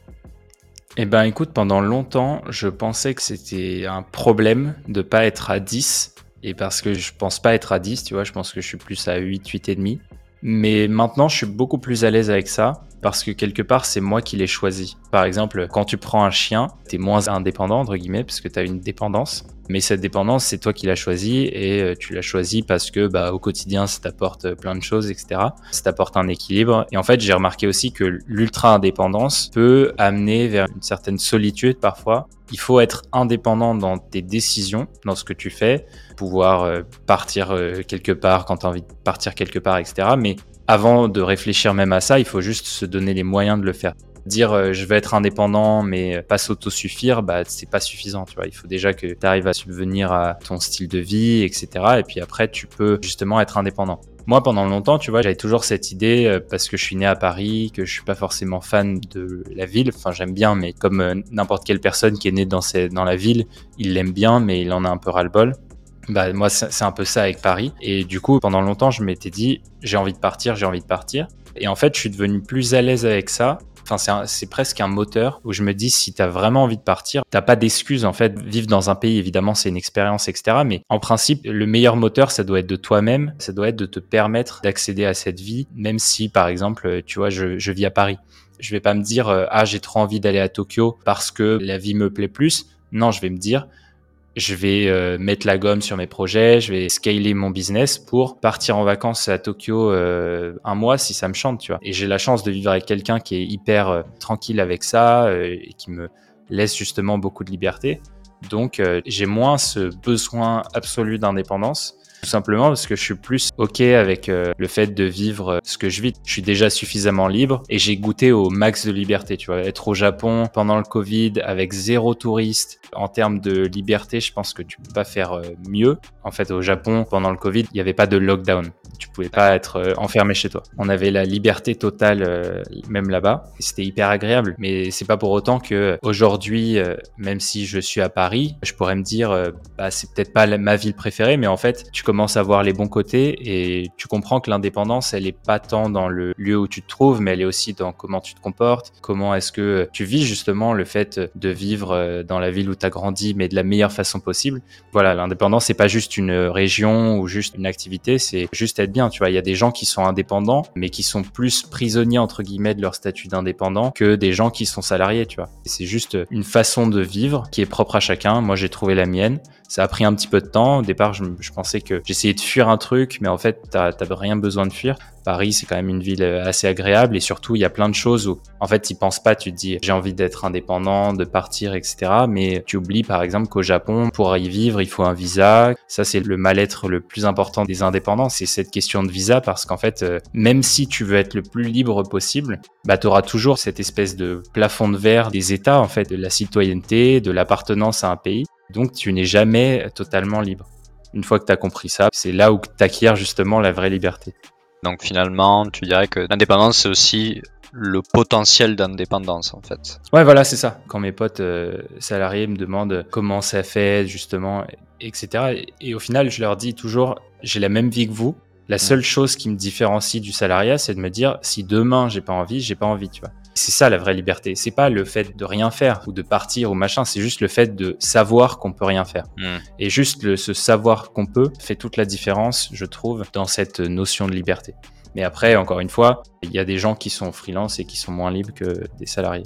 Eh ben écoute, pendant longtemps, je pensais que c'était un problème de pas être à 10 et parce que je pense pas être à 10, tu vois, je pense que je suis plus à 8, 8 et demi. Mais maintenant, je suis beaucoup plus à l'aise avec ça parce que quelque part, c'est moi qui l'ai choisi. Par exemple, quand tu prends un chien, tu es moins indépendant, entre guillemets, parce que tu as une dépendance. Mais cette dépendance, c'est toi qui l'as choisi et euh, tu l'as choisi parce que bah, au quotidien, ça t'apporte euh, plein de choses, etc. Ça t'apporte un équilibre. Et en fait, j'ai remarqué aussi que l'ultra-indépendance peut amener vers une certaine solitude parfois. Il faut être indépendant dans tes décisions, dans ce que tu fais, pouvoir euh, partir quelque part quand tu as envie de partir quelque part, etc. Mais avant de réfléchir même à ça, il faut juste se donner les moyens de le faire. Dire euh, je vais être indépendant mais pas s'autosuffire, bah c'est pas suffisant, tu vois. Il faut déjà que tu arrives à subvenir à ton style de vie, etc. Et puis après tu peux justement être indépendant. Moi, pendant longtemps, tu vois, j'avais toujours cette idée euh, parce que je suis né à Paris, que je suis pas forcément fan de la ville. Enfin, j'aime bien, mais comme euh, n'importe quelle personne qui est née dans, dans la ville, il l'aime bien, mais il en a un peu ras-le-bol. Bah, moi, c'est un peu ça avec Paris. Et du coup, pendant longtemps, je m'étais dit, j'ai envie de partir, j'ai envie de partir. Et en fait, je suis devenu plus à l'aise avec ça. Enfin, c'est presque un moteur où je me dis, si tu as vraiment envie de partir, t'as pas d'excuse. En fait, vivre dans un pays, évidemment, c'est une expérience, etc. Mais en principe, le meilleur moteur, ça doit être de toi-même. Ça doit être de te permettre d'accéder à cette vie, même si, par exemple, tu vois, je, je vis à Paris. Je vais pas me dire, euh, ah, j'ai trop envie d'aller à Tokyo parce que la vie me plaît plus. Non, je vais me dire, je vais euh, mettre la gomme sur mes projets, je vais scaler mon business pour partir en vacances à Tokyo euh, un mois si ça me chante, tu vois. Et j'ai la chance de vivre avec quelqu'un qui est hyper euh, tranquille avec ça et qui me laisse justement beaucoup de liberté. Donc j'ai moins ce besoin absolu d'indépendance tout simplement parce que je suis plus OK avec euh, le fait de vivre euh, ce que je vis. Je suis déjà suffisamment libre et j'ai goûté au max de liberté. Tu vois, être au Japon pendant le Covid avec zéro touriste. En termes de liberté, je pense que tu peux pas faire euh, mieux. En fait, au Japon, pendant le Covid, il n'y avait pas de lockdown. Tu pouvais pas être enfermé chez toi. On avait la liberté totale même là-bas. C'était hyper agréable. Mais c'est pas pour autant que aujourd'hui, même si je suis à Paris, je pourrais me dire, bah, c'est peut-être pas ma ville préférée, mais en fait, tu commences à voir les bons côtés et tu comprends que l'indépendance, elle est pas tant dans le lieu où tu te trouves, mais elle est aussi dans comment tu te comportes, comment est-ce que tu vis justement le fait de vivre euh, dans la ville où tu grandi, mais de la meilleure façon possible. Voilà, l'indépendance, c'est pas juste une région ou juste une activité, c'est juste être bien. Tu vois, il y a des gens qui sont indépendants, mais qui sont plus prisonniers entre guillemets de leur statut d'indépendant que des gens qui sont salariés. Tu vois, c'est juste une façon de vivre qui est propre à chacun. Moi, j'ai trouvé la mienne. Ça a pris un petit peu de temps. Au départ, je, pensais que j'essayais de fuir un truc, mais en fait, t'as rien besoin de fuir. Paris, c'est quand même une ville euh, assez agréable et surtout, il y a plein de choses où, en fait, tu penses pas, tu te dis, j'ai envie d'être indépendant, de partir, etc. Mais tu oublies, par exemple, qu'au Japon, pour y vivre, il faut un visa. Ça, c'est le mal-être le plus important des indépendants, c'est cette question de visa parce qu'en fait, euh, même si tu veux être le plus libre possible, bah, tu auras toujours cette espèce de plafond de verre des États, en fait, de la citoyenneté, de l'appartenance à un pays. Donc, tu n'es jamais totalement libre. Une fois que tu as compris ça, c'est là où tu acquiers justement la vraie liberté. Donc finalement, tu dirais que l'indépendance, c'est aussi le potentiel d'indépendance en fait. Ouais, voilà, c'est ça. Quand mes potes euh, salariés me demandent comment ça fait justement, etc. Et, au final, je leur dis toujours, j'ai la même vie que vous. La mm. seule chose qui me différencie du salariat, c'est de me dire, si demain j'ai pas envie, j'ai pas envie, tu vois. C'est ça la vraie liberté. C'est pas le fait de rien faire ou de partir ou machin. C'est juste le fait de savoir qu'on peut rien faire. Hmm. Et juste le, ce savoir qu'on peut fait toute la différence, je trouve, dans cette notion de liberté. Mais après, encore une fois, il y a des gens qui sont freelance et qui sont moins libres que des salariés.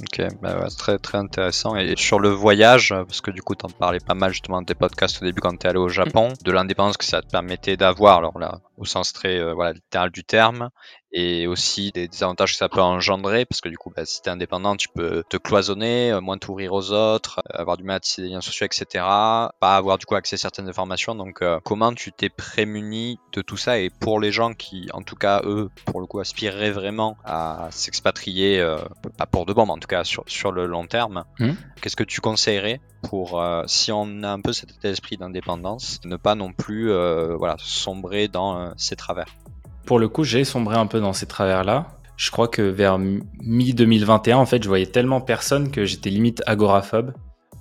Ok, bah ouais, très très intéressant. Et sur le voyage, parce que du coup, tu en parlais pas mal justement dans tes podcasts au début quand tu es allé au Japon, de l'indépendance que ça te permettait d'avoir, alors là, au sens très euh, voilà, littéral du terme, et aussi des, des, avantages que ça peut engendrer, parce que du coup, bah, si tu es indépendant, tu peux te cloisonner, euh, moins t'ouvrir aux autres, euh, avoir du mal à tisser des liens sociaux, etc. Pas avoir du coup accès à certaines informations. Donc, euh, comment tu t'es prémuni de tout ça? Et pour les gens qui, en tout cas, eux, pour le coup, aspireraient vraiment à s'expatrier, euh, pas pour de bon, mais en tout cas sur, sur le long terme, Mmh. qu'est-ce que tu conseillerais pour, euh, si on a un peu cet état d'esprit d'indépendance, ne pas non plus euh, voilà, sombrer dans ces travers? Pour le coup, j'ai sombré un peu dans ces travers-là. Je crois que vers mi-2021, en fait, je voyais tellement personne que j'étais limite agoraphobe.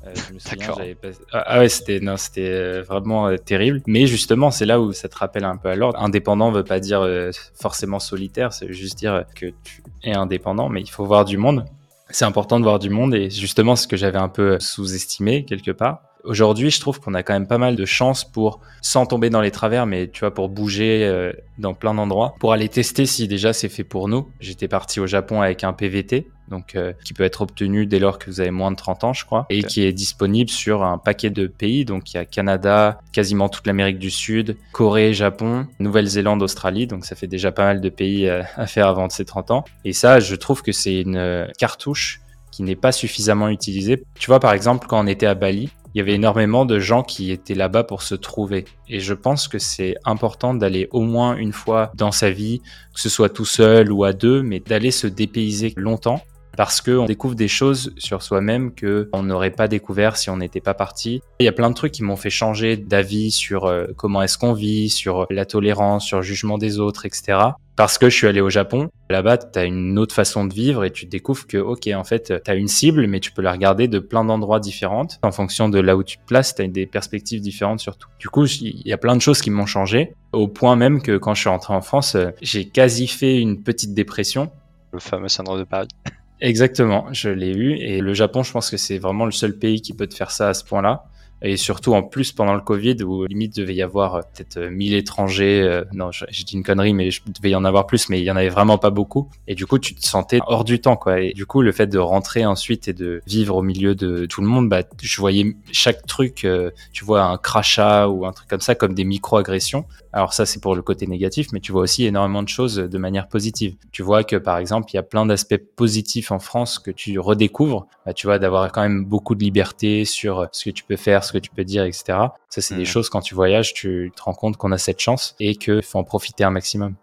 Euh, je me souviens, D'accord. j'avais pas- Ah, ah ouais, c'était non, c'était euh, vraiment euh, terrible. Mais justement, c'est là où ça te rappelle un peu à l'ordre. Indépendant veut pas dire euh, forcément solitaire, c'est juste dire que tu es indépendant, mais il faut voir du monde. C'est important de voir du monde et justement ce que j'avais un peu sous-estimé quelque part. Aujourd'hui, je trouve qu'on a quand même pas mal de chance pour, sans tomber dans les travers, mais tu vois, pour bouger euh, dans plein d'endroits, pour aller tester si déjà c'est fait pour nous. J'étais parti au Japon avec un PVT, donc euh, qui peut être obtenu dès lors que vous avez moins de 30 ans, je crois, et qui est disponible sur un paquet de pays. Donc il y a Canada, quasiment toute l'Amérique du Sud, Corée, Japon, Nouvelle-Zélande, Australie. Donc ça fait déjà pas mal de pays euh, à faire avant de ces 30 ans. Et ça, je trouve que c'est une cartouche qui n'est pas suffisamment utilisée. Tu vois, par exemple, quand on était à Bali, il y avait énormément de gens qui étaient là-bas pour se trouver. Et je pense que c'est important d'aller au moins une fois dans sa vie, que ce soit tout seul ou à deux, mais d'aller se dépayser longtemps. Parce qu'on découvre des choses sur soi-même qu'on n'aurait pas découvert si on n'était pas parti. Il y a plein de trucs qui m'ont fait changer d'avis sur euh, comment est-ce qu'on vit, sur la tolérance, sur le jugement des autres, etc. Parce que je suis allé au Japon. Là-bas, tu as une autre façon de vivre et tu découvres que, ok, en fait, tu as une cible, mais tu peux la regarder de plein d'endroits différents. En fonction de là où tu te places, tu as des perspectives différentes surtout. Du coup, il y a plein de choses qui m'ont changé, au point même que quand je suis rentré en France, j'ai quasi fait une petite dépression. Le fameux syndrome de Paris. Exactement, je l'ai eu. Et le Japon, je pense que c'est vraiment le seul pays qui peut te faire ça à ce point-là. Et surtout en plus pendant le Covid où limite devait y avoir euh, peut-être euh, 1000 étrangers. euh, non, j'ai dit une connerie, mais je devais y en avoir plus, mais il y en avait vraiment pas beaucoup. Et du coup, tu te sentais hors du temps, quoi. Et du coup, le fait de rentrer ensuite et de vivre au milieu de tout le monde, bah, je voyais chaque truc, euh, tu vois, un crachat ou un truc comme ça, comme des micro-agressions. Alors ça, c'est pour le côté négatif, mais tu vois aussi énormément de choses de manière positive. Tu vois que par exemple, il y a plein d'aspects positifs en France que tu redécouvres. Bah, tu vois, d'avoir quand même beaucoup de liberté sur ce que tu peux faire, ce que tu peux dire, etc. Ça, c'est des Mhm. choses quand tu voyages, tu te rends compte qu'on a cette chance et qu'il faut en profiter un maximum.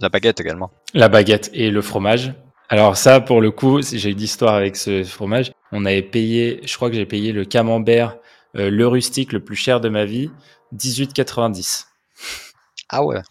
La baguette également. La baguette et le fromage. Alors ça, pour le coup, j'ai eu d'histoire avec ce fromage. On avait payé, je crois que j'ai payé le camembert, euh, le rustique le plus cher de ma vie, 18,90. Ah ouais.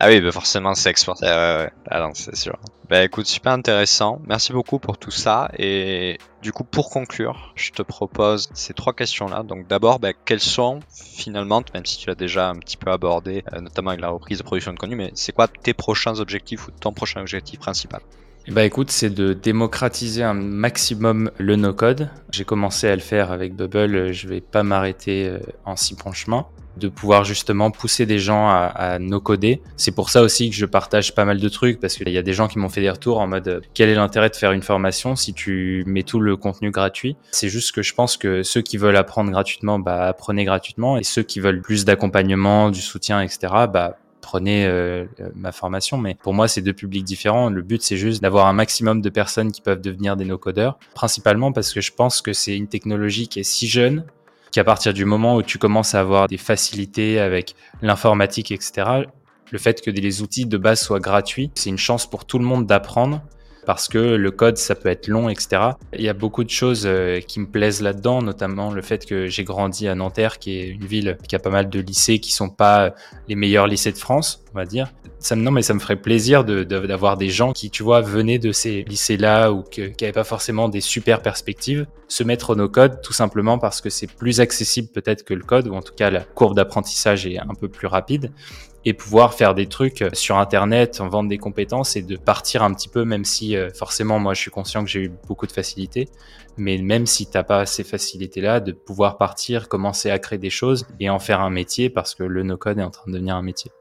Ah oui, bah forcément c'est exporté. Ouais, ouais, ouais. Ah non, c'est sûr. Bah écoute, super intéressant. Merci beaucoup pour tout ça. Et du coup, pour conclure, je te propose ces trois questions-là. Donc d'abord, bah, quels sont finalement, même si tu l'as déjà un petit peu abordé, euh, notamment avec la reprise de production de contenu, mais c'est quoi tes prochains objectifs ou ton prochain objectif principal? Ben, écoute, c'est de démocratiser un maximum le no-code. J'ai commencé à le faire avec Bubble, je vais pas m'arrêter euh, en si bon chemin. De pouvoir justement pousser des gens à, à no-coder. C'est pour ça aussi que je partage pas mal de trucs, parce qu'il y a des gens qui m'ont fait des retours en mode euh, quel est l'intérêt de faire une formation si tu mets tout le contenu gratuit? C'est juste que je pense que ceux qui veulent apprendre gratuitement, bah apprenez gratuitement, et ceux qui veulent plus d'accompagnement, du soutien, etc., bah prenez euh, ma formation, mais pour moi, c'est deux publics différents. Le but, c'est juste d'avoir un maximum de personnes qui peuvent devenir des no-codeurs, principalement parce que je pense que c'est une technologie qui est si jeune qu'à partir du moment où tu commences à avoir des facilités avec l'informatique, etc., le fait que les outils de base soient gratuits, c'est une chance pour tout le monde d'apprendre parce que le code, ça peut être long, etc. Il y a beaucoup de choses euh, qui me plaisent là-dedans, notamment le fait que j'ai grandi à Nanterre, qui est une ville qui a pas mal de lycées qui sont pas les meilleurs lycées de France, on va dire. Non, mais ça me ferait plaisir d'avoir des gens qui, tu vois, venaient de ces lycées-là ou qui n'avaient pas forcément des super perspectives, se mettre au no-code tout simplement parce que c'est plus accessible peut-être que le code, ou en tout cas la courbe d'apprentissage est un peu plus rapide et pouvoir faire des trucs euh, sur internet, en vendre des compétences et de partir un petit peu, même si euh, forcément moi je suis conscient que j'ai eu beaucoup de facilité, mais même si t'as pas ces facilités-là, de pouvoir partir, commencer à créer des choses et en faire un métier parce que le no-code est en train de devenir un métier.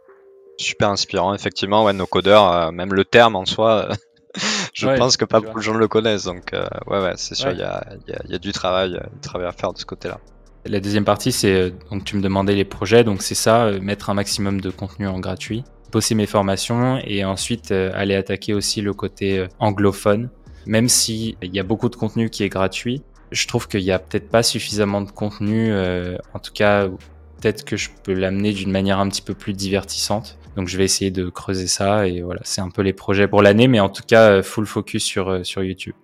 Super inspirant, effectivement. Ouais, nos codeurs, euh, même le terme en soi, euh, je pense que pas beaucoup de gens le connaissent. Donc, ouais, ouais, c'est sûr, il y, a, y, a, du travail, du travail à faire de ce côté-là. La deuxième partie, c'est donc tu me demandais les projets, donc c'est ça, mettre un maximum de contenu en gratuit, bosser mes formations et ensuite aller attaquer aussi le côté anglophone. Même s'il y a beaucoup de contenu qui est gratuit, je trouve qu'il n'y a peut-être pas suffisamment de contenu, en tout cas peut-être que je peux l'amener d'une manière un petit peu plus divertissante. Donc je vais essayer de creuser ça et voilà, c'est un peu les projets pour l'année, mais en tout cas euh, full focus sur, euh, sur YouTube.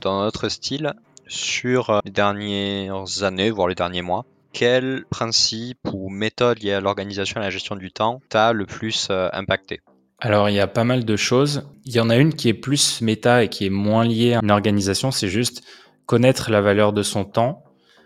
Dans notre style, sur euh, les dernières années, voire les derniers mois, quel principe ou méthode liée à l'organisation et à la gestion du temps t'a le plus impacté? Alors il y a pas mal de choses. Il y en a une qui est plus méta et qui est moins liée à une organisation, c'est juste connaître la valeur de son temps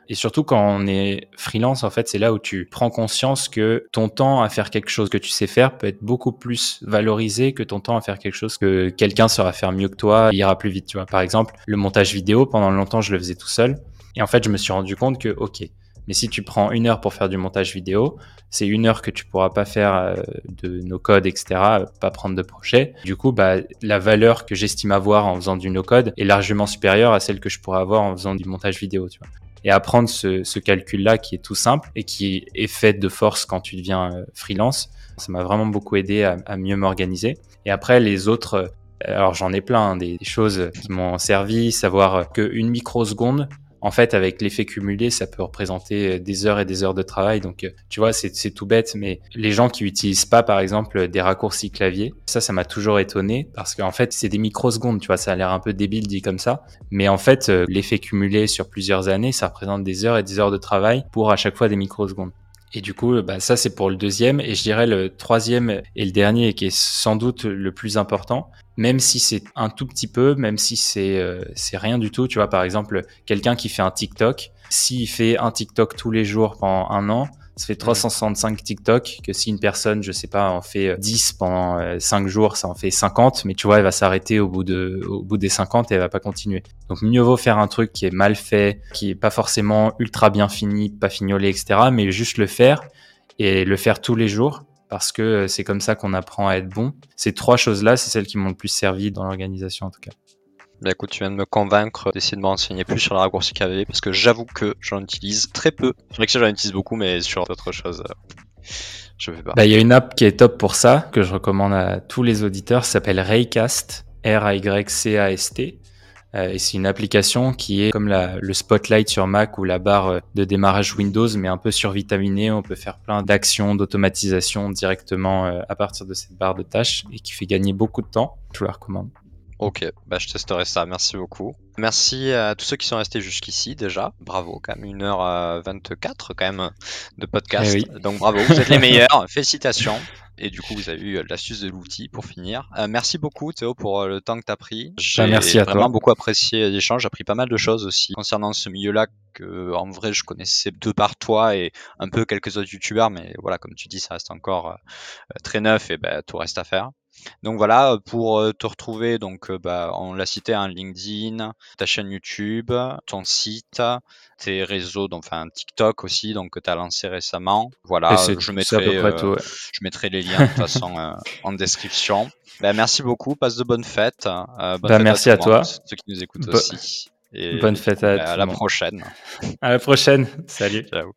et surtout quand on est freelance, en fait, c'est là où tu prends conscience que ton temps à faire quelque chose que tu sais faire peut être beaucoup plus valorisé que ton temps à faire quelque chose que quelqu'un saura faire mieux que toi, et ira plus vite, tu vois. Par exemple, le montage vidéo, pendant longtemps, je le faisais tout seul. Et en fait, je me suis rendu compte que, ok, mais si tu prends une heure pour faire du montage vidéo, c'est une heure que tu pourras pas faire euh, de nos codes, etc., pas prendre de projet. Du coup, bah, la valeur que j'estime avoir en faisant du no-code est largement supérieure à celle que je pourrais avoir en faisant du montage vidéo, tu vois et apprendre ce, calcul-là qui est tout simple et qui est fait de force quand tu deviens euh, freelance. Ça m'a vraiment beaucoup aidé à, mieux m'organiser. Et après, les autres, euh, alors j'en ai plein, hein, des, choses qui m'ont servi, savoir qu'une microseconde, en fait, avec l'effet cumulé, ça peut représenter des heures et des heures de travail. Donc, tu vois, c'est tout bête, mais les gens qui utilisent pas, par exemple, des raccourcis clavier, ça, ça m'a toujours étonné parce qu'en fait, c'est des microsecondes, tu vois, ça a l'air un peu débile dit comme ça. Mais en fait, l'effet cumulé sur plusieurs années, ça représente des heures et des heures de travail pour à chaque fois des microsecondes. Et du coup, bah, ça c'est pour le deuxième. Et je dirais le troisième et le dernier, qui est sans doute le plus important, même si c'est un tout petit peu, même si c'est euh, rien du tout. Tu vois, par exemple, quelqu'un qui fait un TikTok, s'il fait un TikTok tous les jours pendant un an, ça fait 365 TikTok, que si une personne, je sais pas, en fait 10 euh, pendant 5 euh, jours, ça en fait 50, mais tu vois, elle va s'arrêter au bout de, au bout des 50 et elle va pas continuer. Donc mieux vaut faire un truc qui est mal fait, qui est pas forcément ultra bien fini, pas fignolé, etc., mais juste le faire et le faire tous les jours parce que euh, c'est comme ça qu'on apprend à être bon. Ces trois choses-là, c'est celles qui m'ont le plus servi dans l'organisation en tout cas. Bah écoute, tu viens de me convaincre d'essayer de m'enseigner plus sur le raccourci KV parce que j'avoue que j'en utilise très peu. C'est vrai que j'en utilise beaucoup, mais sur d'autres choses, euh, je vais pas. Bah, il y a une app qui est top pour ça, que je recommande à tous les auditeurs, s'appelle Raycast, R-A-Y-C-A-S-T. Euh, et c'est une application qui est comme le Spotlight sur Mac ou la barre euh, de démarrage Windows, mais un peu survitaminée. On peut faire plein d'actions, d'automatisation directement à partir de cette barre de tâches et qui fait gagner beaucoup de temps. Je vous la recommande. Ok, bah je testerai ça, merci beaucoup. Merci à tous ceux qui sont restés jusqu'ici déjà. Bravo, quand même 1h24 quand même de podcast. Eh Donc bravo, vous êtes les meilleurs. Félicitations. Et du coup, vous avez eu l'astuce de l'outil pour finir. Euh, merci beaucoup Théo pour euh, le temps que tu as pris. Bah, J'ai merci vraiment beaucoup apprécié l'échange. J'ai appris pas mal de choses aussi concernant ce milieu-là que en vrai je connaissais de par toi et un peu quelques autres youtubeurs, mais voilà, comme tu dis, ça reste encore euh, très neuf et ben tout reste à faire. Donc voilà, pour euh, te retrouver, donc euh, bah, on l'a cité, hein, LinkedIn, ta chaîne YouTube, ton site, tes réseaux, donc enfin TikTok aussi, donc que tu as lancé récemment. Voilà, je mettrai, euh, je mettrai les liens de toute façon en description. Ben, merci beaucoup, passe de bonnes fêtes. bonne bah, merci à, toi, ceux qui nous écoute aussi. Et bonne fête à, à la prochaine. À la prochaine. Salut. Ciao.